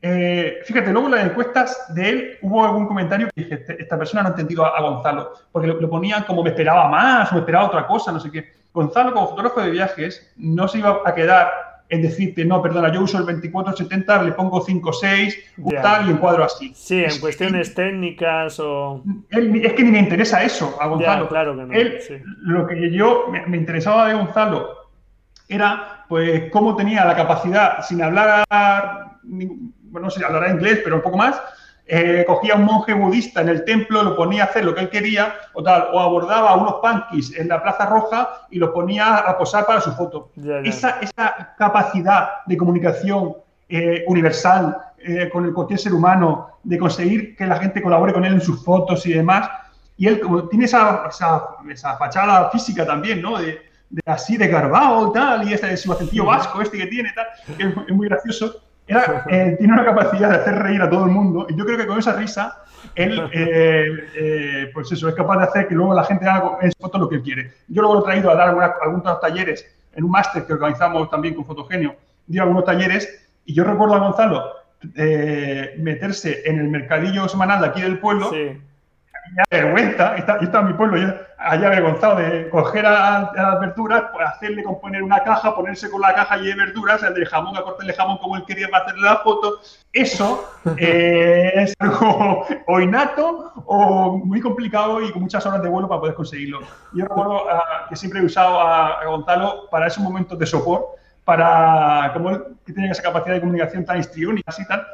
eh, fíjate, luego en las encuestas de él hubo algún comentario que dije, este, esta persona no ha entendido a, Gonzalo, porque lo, ponían como me esperaba más o me esperaba otra cosa, no sé qué. Gonzalo, como fotógrafo de viajes, no se iba a quedar en decirte, no, perdona, yo uso el 2470, le pongo 5.6, tal, y encuadro así. Sí, en cuestiones técnicas o... es que ni me interesa eso a Gonzalo. claro que no. Lo que yo me, interesaba de Gonzalo era, pues, cómo tenía la capacidad, sin hablar, bueno, no sé, hablará inglés, pero un poco más, eh, cogía a un monje budista en el templo, lo ponía a hacer lo que él quería, o tal, o abordaba a unos punkis en la Plaza Roja y los ponía a posar para su foto. Esa, esa, capacidad de comunicación eh, universal eh, con el cualquier ser humano, de conseguir que la gente colabore con él en sus fotos y demás, y él tiene esa, esa, fachada física también, ¿no? De, así de garbao y tal, y este su acentillo vasco este que tiene, tal, que es muy gracioso eh, tiene una capacidad de hacer reír a todo el mundo y yo creo que con esa risa él, eh, eh, pues eso, es capaz de hacer que luego la gente haga en su foto lo que quiere. Yo luego lo he traído a dar algunos talleres en un máster que organizamos también con Fotogenio, dio algunos talleres y yo recuerdo a Gonzalo meterse en el mercadillo semanal de aquí del pueblo vergüenza, está, está mi pueblo ya allá avergonzado de coger a, las verduras, pues hacerle componer una caja, ponerse con la caja y de verduras, el de jamón, a cortarle jamón como él quería para hacerle la foto. Eso eh, es algo o innato o muy complicado y con muchas horas de vuelo para poder conseguirlo. Yo recuerdo ah, que siempre he usado a, Gonzalo para esos momentos de sopor, para como él que tiene esa capacidad de comunicación tan histriónica y tal,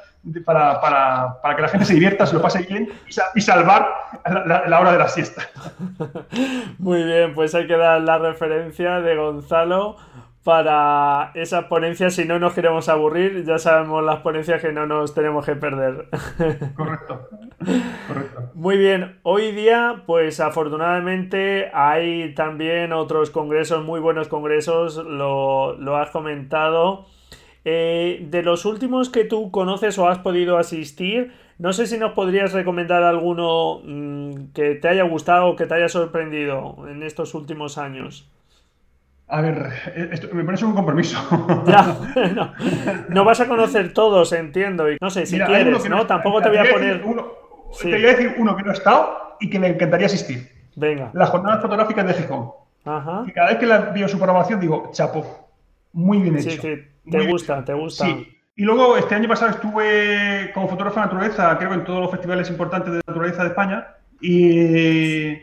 para, para, para, que la gente se divierta, se lo pase bien y, salvar la, hora de la siesta. Muy bien, pues hay que dar la referencia de Gonzalo para esa ponencia si no nos queremos aburrir, ya sabemos las ponencias que no nos tenemos que perder. Correcto. Correcto. Muy bien, hoy día pues afortunadamente hay también otros congresos, muy buenos congresos, lo, lo has comentado. Eh, de los últimos que tú conoces o has podido asistir, no sé si nos podrías recomendar alguno mm, que te haya gustado o que te haya sorprendido en estos últimos años. A ver, esto me parece un compromiso. Ya, no, vas a conocer todos, entiendo. Y no sé, si quieres, ¿no? Tampoco te voy a poner. Te voy a decir uno que no he estado y que me encantaría asistir. Venga. Las jornadas fotográficas de Gijón. Ajá. Y cada vez que la veo su programación digo, chapo, muy bien hecho. Sí, Te gusta, te gusta. Sí. Y luego, este año pasado estuve como fotógrafo de naturaleza, creo que en todos los festivales importantes de naturaleza de España, y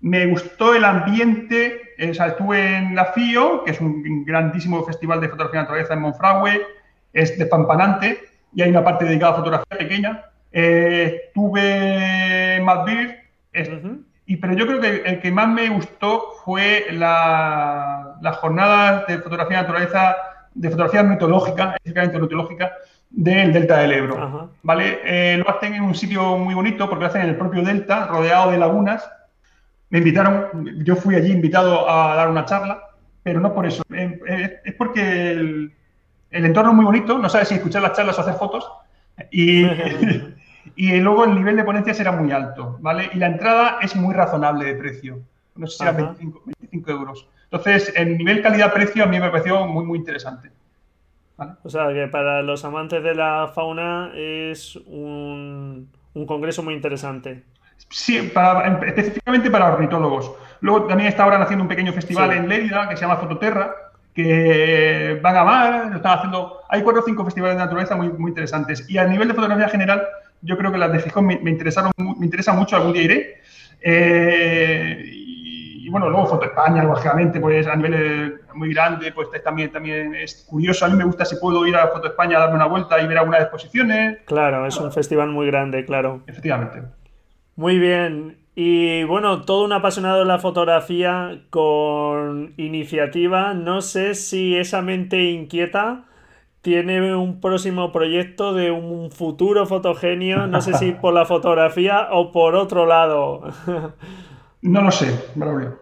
me gustó el ambiente. O sea, estuve en la FIO, que es un grandísimo festival de fotografía de naturaleza en Monfragüe, es despampanante y hay una parte dedicada a fotografía pequeña. Eh, estuve en Madrid, y, pero yo creo que el que más me gustó fue la, la jornada de fotografía de naturaleza de fotografía mitológica, específicamente mitológica, del delta del Ebro. ¿vale? Eh, lo hacen en un sitio muy bonito porque lo hacen en el propio delta, rodeado de lagunas. Me invitaron, yo fui allí invitado a dar una charla, pero no por eso. Eh, eh, es porque el, entorno es muy bonito, no sabes si escuchar las charlas o hacer fotos. Y, y luego el nivel de ponencias era muy alto, ¿vale? Y la entrada es muy razonable de precio. No sé si era 25, 25 euros. Entonces, en nivel calidad-precio a mí me pareció muy, muy interesante. O sea, que para los amantes de la fauna es un, congreso muy interesante. Sí, específicamente para ornitólogos. Luego también está ahora haciendo un pequeño festival en Lérida que se llama Fototerra, que van a mar, lo están haciendo. Hay cuatro o cinco festivales de naturaleza muy, muy interesantes. Y a nivel de fotografía general, yo creo que las de Fijón me, interesaron, me interesan mucho, algún día iré. Eh, y bueno, luego Foto España, lógicamente, pues a nivel muy grande, pues también, también es curioso. A mí me gusta si puedo ir a Foto España a darme una vuelta y ver algunas exposiciones. Claro, es un festival muy grande, claro. Efectivamente. Muy bien. Y bueno, todo un apasionado de la fotografía con iniciativa. No sé si esa mente inquieta tiene un próximo proyecto de un futuro fotogenio. No sé si por la fotografía o por otro lado. No lo sé, Braulio.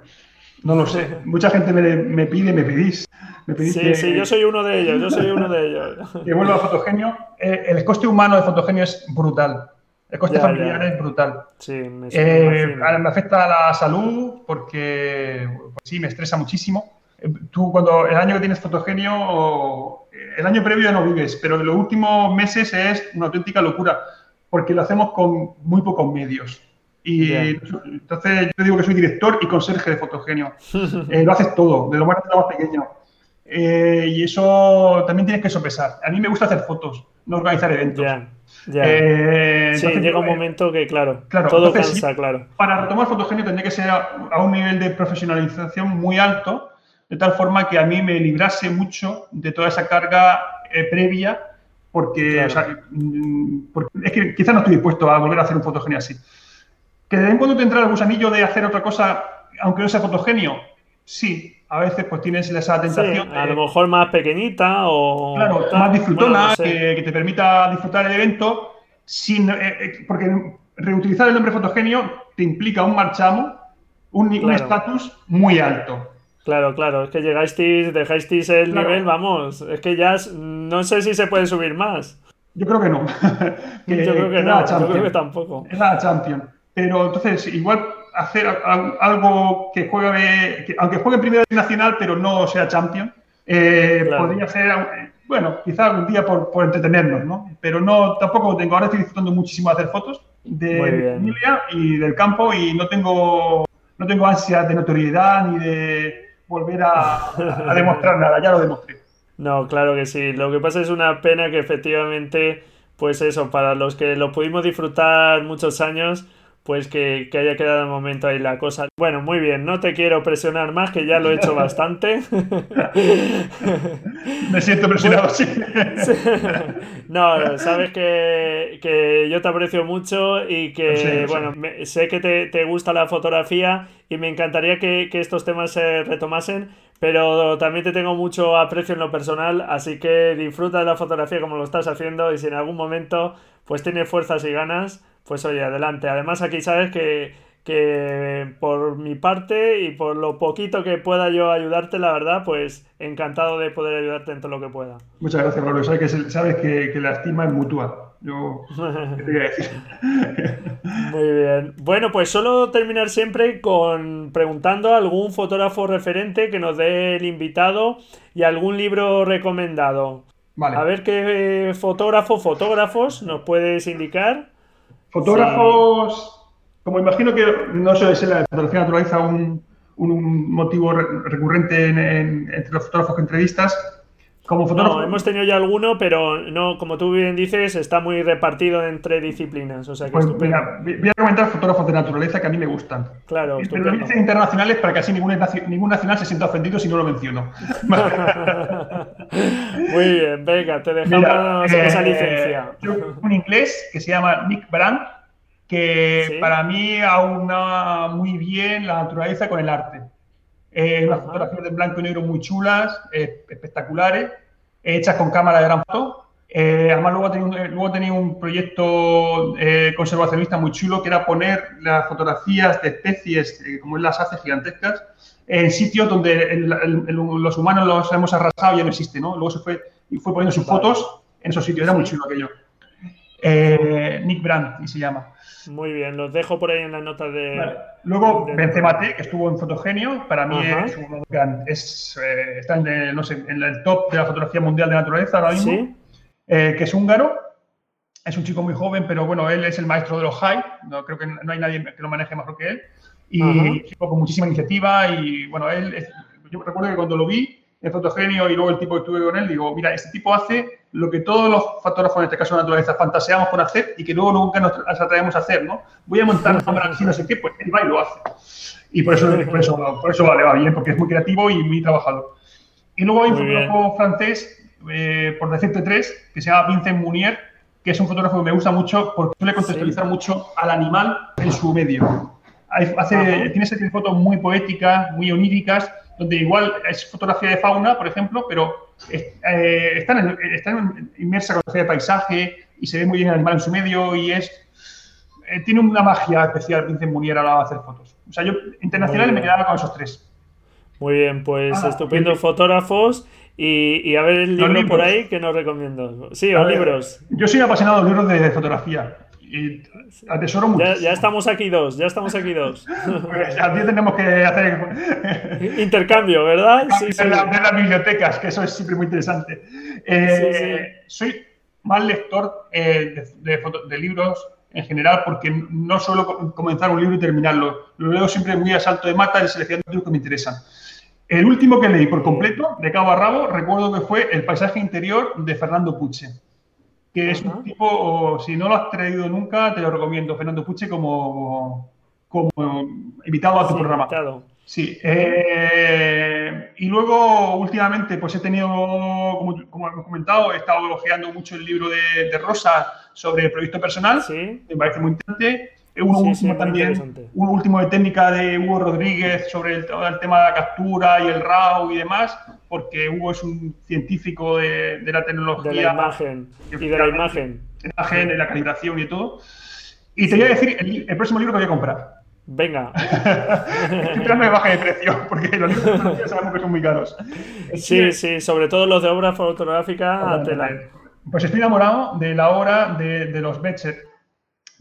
No lo sé. Mucha gente me, pide, me pedís. Me pedís sí, sí, yo soy uno de ellos, yo soy uno de ellos. Que vuelva a Fotogenio. Eh, el coste humano de Fotogenio es brutal. El coste familiar es brutal. Sí, me, eh, me, afecta a la salud porque pues sí, me estresa muchísimo. Eh, tú cuando el año que tienes fotogenio, el año previo no vives, pero en los últimos meses es una auténtica locura porque lo hacemos con muy pocos medios. Y entonces yo digo que soy director y conserje de fotogenio. Eh, lo haces todo, de lo más grande a lo más pequeño. y eso también tienes que sopesar. A mí me gusta hacer fotos, no organizar eventos. Eh, sí, llega un momento que, claro, todo cansa, claro. Para retomar fotogenio tendría que ser a, un nivel de profesionalización muy alto, de tal forma que a mí me librase mucho de toda esa carga eh, previa, porque, mm, porque, es que quizás no estoy dispuesto a volver a hacer un fotogenio así. ¿Que de vez en cuando te entra el gusanillo de hacer otra cosa, aunque no sea fotogenio? Sí, a veces pues tienes esa tentación. a lo mejor más pequeñita o. Claro, más disfrutona, que, te permita disfrutar el evento, sin, eh, eh, porque reutilizar el nombre fotogenio te implica un marchamo, un estatus muy alto. Claro, claro, es que llegasteis, dejasteis el nivel, vamos, es que ya no sé si se puede subir más. Yo creo que no. yo creo que no, yo creo que tampoco. Es la Champion. Pero entonces, igual hacer algo que juegue, aunque juegue en primera nacional, pero no sea champion, eh, podría ser, bueno, quizá algún día por, entretenernos, ¿no? Pero no, tampoco tengo, ahora estoy disfrutando muchísimo de hacer fotos de mi familia y del campo y no tengo, no tengo ansias de notoriedad ni de volver a, a demostrar nada, ya lo demostré. No, claro que sí. Lo que pasa es una pena que efectivamente, pues eso, para los que lo pudimos disfrutar muchos años, pues que, haya quedado un momento ahí la cosa. Bueno, muy bien, no te quiero presionar más, que ya lo he hecho bastante. Me siento presionado, sí. No, sabes que, yo te aprecio mucho y que, bueno, sé que te, gusta la fotografía y me encantaría que, que estos temas se retomasen, pero también te tengo mucho aprecio en lo personal, así que disfruta de la fotografía como lo estás haciendo y si en algún momento pues tienes fuerzas y ganas, pues oye, adelante. Además aquí sabes que, que por mi parte y por lo poquito que pueda yo ayudarte, la verdad, pues encantado de poder ayudarte en todo lo que pueda. Muchas gracias, Pablo. Sabes que, sabes que, la estima es mutua. Yo. Muy bien. Bueno, pues solo terminar siempre con preguntando a algún fotógrafo referente que nos dé el invitado y algún libro recomendado. Vale. A ver qué fotógrafo, fotógrafos nos puedes indicar. Fotógrafos, como imagino que no sé si la fotografía naturaliza un, un motivo recurrente entre los fotógrafos que entrevistas, como fotógrafo... No, hemos tenido ya alguno, pero no, como tú bien dices, está muy repartido entre disciplinas. O sea que pues mira, voy a comentar fotógrafos de naturaleza que a mí me gustan. Claro, estupendo. internacionales para que así ningún, ningún nacional se sienta ofendido si no lo menciono. muy bien, venga, te dejamos esa eh, licencia. un inglés que se llama Nick Brandt, que para mí aúna muy bien la naturaleza con el arte. Eh, unas fotografías de blanco y negro muy chulas, eh, espectaculares, hechas con cámara de gran foto. Eh, además, luego tenía, un, luego tenía un proyecto eh, conservacionista muy chulo que era poner las fotografías de especies, como él las hace, gigantescas, en sitios donde los humanos los hemos arrasado y ya no existe, ¿no? Luego se fue y fue poniendo sus fotos en esos sitios. Era muy chulo aquello. Nick Brandt, y se llama. Muy bien, los dejo por ahí en las notas de. Luego, Benzemate, que estuvo en Fotogenio, para mí es un gran. Es, eh, está en el, no sé, en el top de la fotografía mundial de naturaleza ahora mismo. Eh, que es húngaro. Es un chico muy joven, pero bueno, él es el maestro de los high. No, creo que no hay nadie que lo maneje mejor que él. Y un chico con muchísima iniciativa. Y bueno, él. yo recuerdo que cuando lo vi en Fotogenio y luego el tipo que estuve con él, digo, mira, este tipo hace lo que todos los fotógrafos, en este caso de naturaleza, fantaseamos con hacer y que luego nunca nos atrevemos a hacer, ¿no? Voy a montar una cámara así, no sé qué, pues él va y lo hace. Y por eso, por eso, por eso vale, va bien, porque es muy creativo y muy trabajador. Y luego hay un fotógrafo francés, eh, por decirte tres, que se llama Vincent Munier, que es un fotógrafo que me gusta mucho porque suele contextualizar mucho al animal en su medio. Hace, tiene serie de fotos muy poéticas, muy oníricas, donde igual es fotografía de fauna, por ejemplo, pero eh, están, están inmersa en fotografía de paisaje y se ve muy bien el animal en su medio y es eh, tiene una magia especial Vincent Munier a la hora de hacer fotos. O sea, yo internacional me quedaba con esos tres. Muy bien, pues estupendo fotógrafos y, a ver el libro por ahí que nos recomiendo. Sí, los libros. Yo soy apasionado de libros de fotografía y, atesoro mucho. Ya, estamos aquí dos, ya estamos aquí dos. Pues a ti tenemos que hacer intercambio, ¿verdad? Sí, sí. De, las bibliotecas, que eso es siempre muy interesante. Eh, soy más lector eh, de, libros en general porque no suelo comenzar un libro y terminarlo. Lo leo siempre muy a salto de mata y seleccionando libros que me interesan. El último que leí por completo, de cabo a rabo, recuerdo que fue El paisaje interior de Fernando Puche, que es un tipo, si no lo has traído nunca, te lo recomiendo, Fernando Puche, como, como invitado a tu programa. Sí. Eh, y luego, últimamente, pues he tenido, como, como hemos comentado, he estado elogiando mucho el libro de, Rosa sobre el proyecto personal. Sí. Me parece muy interesante. Uno último también, un último de técnica de Hugo Rodríguez sobre el, el, tema de la captura y el RAW y demás, porque Hugo es un científico de, de la tecnología. De la imagen. Y de la imagen. De la imagen, de la calibración y todo. Y te voy a decir el, el, próximo libro que voy a comprar. Venga. Espero me baje de precio, porque los libros de fotografía sabemos que son muy caros. Sí, sí, sobre todo los de obra fotográfica. Pues estoy enamorado de la obra de, de los Betcher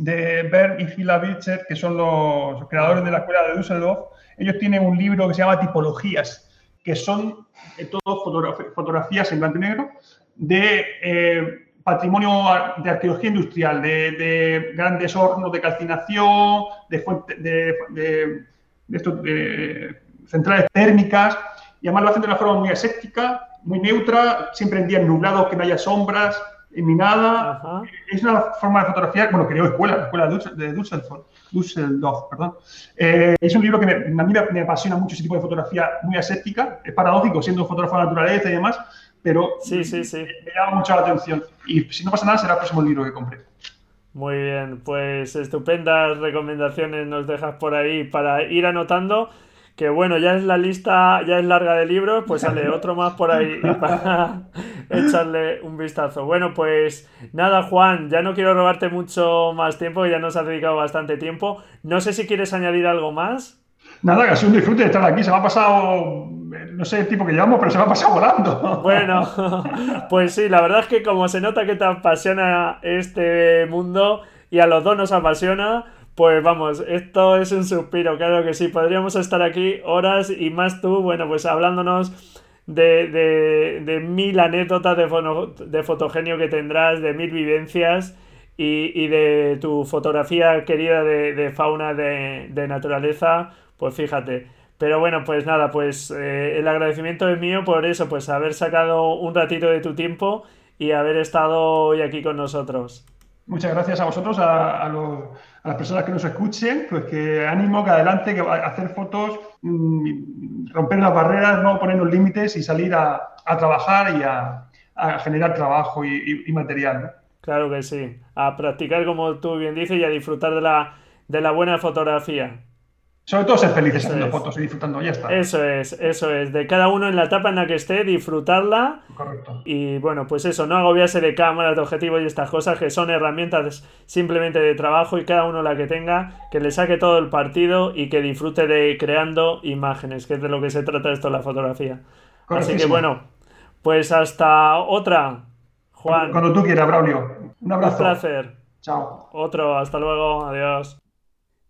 de Bernd y Hila Bircher, que son los creadores de la escuela de Düsseldorf, ellos tienen un libro que se llama Tipologías, que son eh, todo fotografías en blanco y negro de eh, patrimonio de arqueología industrial, de, grandes hornos de calcinación, de, de, centrales térmicas, y además lo hacen de una forma muy aséptica, muy neutra, siempre en días nublados, que no haya sombras, nada. Es una forma de fotografiar, bueno, creo escuela, la escuela de Düsseldorf, Düsseldorf perdón. Eh, es un libro que me, a mí me, apasiona mucho ese tipo de fotografía muy aséptica. Es paradójico siendo fotógrafo de naturaleza y demás, pero sí, sí, sí. Me, llama mucho la atención. Y si no pasa nada, será el próximo libro que compré. Muy bien, pues estupendas recomendaciones nos dejas por ahí para ir anotando que bueno, ya es la lista, ya es larga de libros, pues sale otro más por ahí para echarle un vistazo. Bueno, pues nada, Juan, ya no quiero robarte mucho más tiempo, ya nos has dedicado bastante tiempo. No sé si quieres añadir algo más. Nada, que ha sido un disfrute de estar aquí. Se me ha pasado, no sé el tipo que llevamos, pero se me ha pasado volando. Bueno, pues sí, la verdad es que como se nota que te apasiona este mundo y a los dos nos apasiona, pues vamos, esto es un suspiro, claro que sí. Podríamos estar aquí horas y más tú, bueno, pues hablándonos de, mil anécdotas de, de, fotogenio que tendrás, de mil vivencias y, de tu fotografía querida de, fauna, de, naturaleza, pues fíjate. Pero bueno, pues nada, pues eh, el agradecimiento es mío por eso, pues haber sacado un ratito de tu tiempo y haber estado hoy aquí con nosotros. Muchas gracias a vosotros, a, las personas que nos escuchen, pues que ánimo, que adelante, que hacer fotos, mm, romper las barreras, no ponernos límites y salir a, trabajar y a, generar trabajo y, material. Claro que sí, a practicar como tú bien dices y a disfrutar de la, de la buena fotografía. Sobre todo ser felices haciendo fotos y disfrutando, ya está. Eso es, eso es. De cada uno en la etapa en la que esté, disfrutarla. Correcto. Y bueno, pues eso, no agobiarse de cámaras, de objetivos y estas cosas que son herramientas simplemente de trabajo y cada uno la que tenga, que le saque todo el partido y que disfrute de creando imágenes, que es de lo que se trata esto la fotografía. Así que bueno, pues hasta otra, Juan. Cuando tú quieras, Braulio. Un abrazo. Un placer. Chao. Otro, hasta luego, adiós.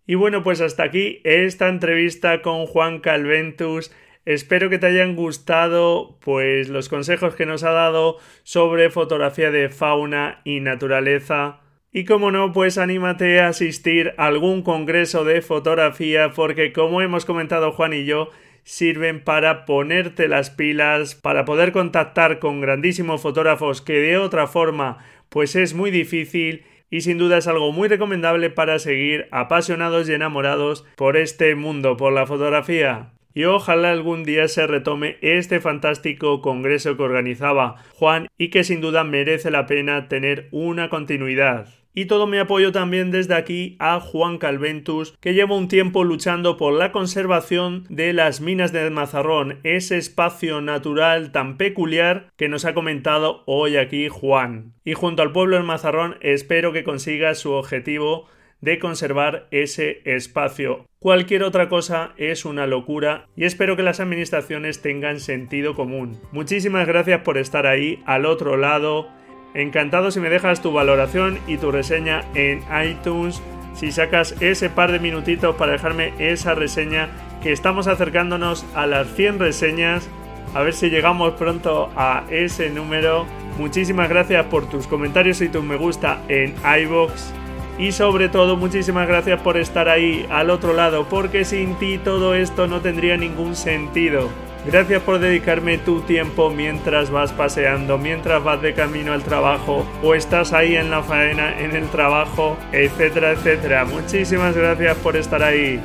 Y bueno, pues hasta aquí esta entrevista con Juan Calventus. Espero que te hayan gustado pues los consejos que nos ha dado sobre fotografía de fauna y naturaleza. Y como no, pues anímate a asistir a algún congreso de fotografía porque como hemos comentado Juan y yo, sirven para ponerte las pilas, para poder contactar con grandísimos fotógrafos que de otra forma pues es muy difícil y sin duda es algo muy recomendable para seguir apasionados y enamorados por este mundo, por la fotografía. Y ojalá algún día se retome este fantástico congreso que organizaba Juan y que sin duda merece la pena tener una continuidad. Y todo mi apoyo también desde aquí a Juan Calventus, que lleva un tiempo luchando por la conservación de las minas de Mazarrón, ese espacio natural tan peculiar que nos ha comentado hoy aquí Juan. Y junto al pueblo de Mazarrón espero que consiga su objetivo de conservar ese espacio. Cualquier otra cosa es una locura y espero que las administraciones tengan sentido común. Muchísimas gracias por estar ahí al otro lado Encantado si me dejas tu valoración y tu reseña en iTunes. Si sacas ese par de minutitos para dejarme esa reseña, que estamos acercándonos a las 100 reseñas. A ver si llegamos pronto a ese número. Muchísimas gracias por tus comentarios y tu me gusta en iBox. Y sobre todo, muchísimas gracias por estar ahí al otro lado, porque sin ti todo esto no tendría ningún sentido. Gracias por dedicarme tu tiempo mientras vas paseando, mientras vas de camino al trabajo o estás ahí en la faena, en el trabajo, etcétera, etcétera. Muchísimas gracias por estar ahí.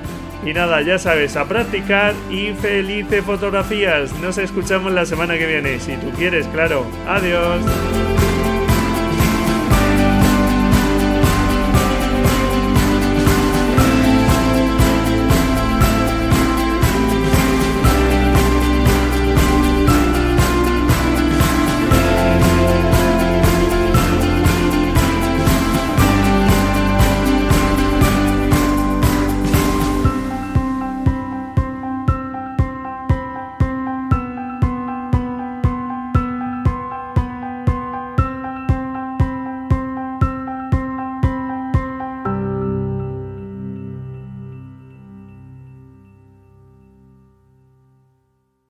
Y nada, ya sabes, a practicar y felices fotografías. Nos escuchamos la semana que viene, si tú quieres, claro. Adiós.